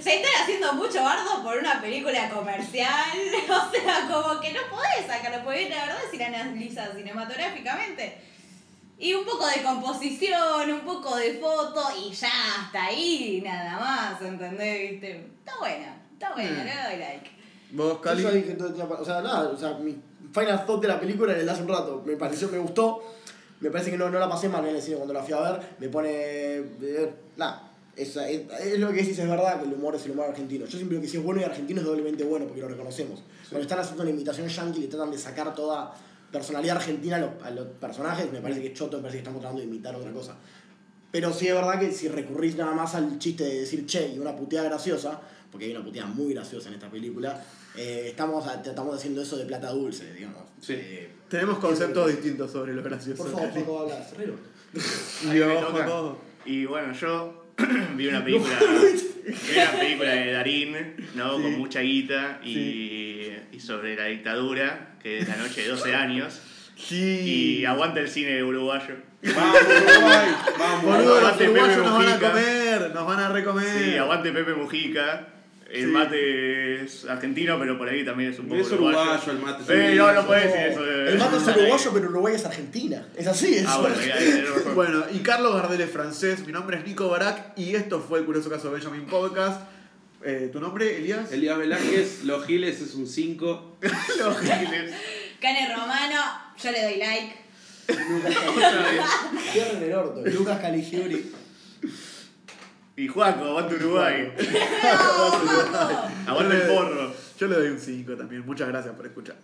Se están haciendo mucho bardo por una película comercial. O sea, como que no podés sacarlo. Porque la verdad, si la analizas cinematográficamente. Y un poco de composición, un poco de foto, y ya hasta ahí nada más, ¿entendés? ¿Viste? Está buena, está buena, Mm. le doy like. Vos, Cali. Yo dije o sea, nada, o sea, mi final thought de la película en el de hace un rato. Me pareció, me gustó. Me parece que no, no la pasé mal en el cine cuando la fui a ver. Me pone. eh, nada. Es, es, es lo que decís, es verdad que el humor es el humor argentino. Yo siempre digo que si es bueno y argentino es doblemente bueno porque lo reconocemos. Cuando están haciendo una imitación yankee y le tratan de sacar toda personalidad argentina a los, a los personajes, me parece que es choto, me parece que estamos tratando de imitar otra cosa. Pero sí es verdad que si recurrís nada más al chiste de decir che y una puteada graciosa, porque hay una puteada muy graciosa en esta película, eh, estamos, estamos haciendo eso de plata dulce, digamos. Sí. Eh, Tenemos conceptos distintos sobre lo gracioso. por favor, Paco, habla, Ferrero. Ahí me Dios, toca. Paco. Y bueno, yo vi una película, vi una película de Darín, ¿no? Sí. Con mucha guita y, y sobre la dictadura, que es la noche de 12 años. Sí. Y aguanta el cine uruguayo. Vamos, Uruguay, vamos. Boludo, los Aguante uruguayos Pepe nos van a Mujica. comer, nos van a recomer. Sí, aguante Pepe Mujica. El Sí. mate es argentino, pero por ahí también es un poco Es uruguayo el mate, Eh, sí, no, no puedes decir eso. El mate es uruguayo, pero Uruguay es Argentina. Es así, es. Ah, bueno. Bueno, y Carlos Gardel es francés, mi nombre es Nico Barak y esto fue el curioso caso de Benjamin Podcast. Eh, ¿Tu nombre, Elías? Elías Velázquez, Los Giles es un 5. Los Giles. Cane Romano, yo le doy like. Lucas Cierren el orto. Lucas Caligiuri. Y Juaco, aguante Uruguay. Aguante el porro. Yo le doy un 5 también. Muchas gracias por escuchar.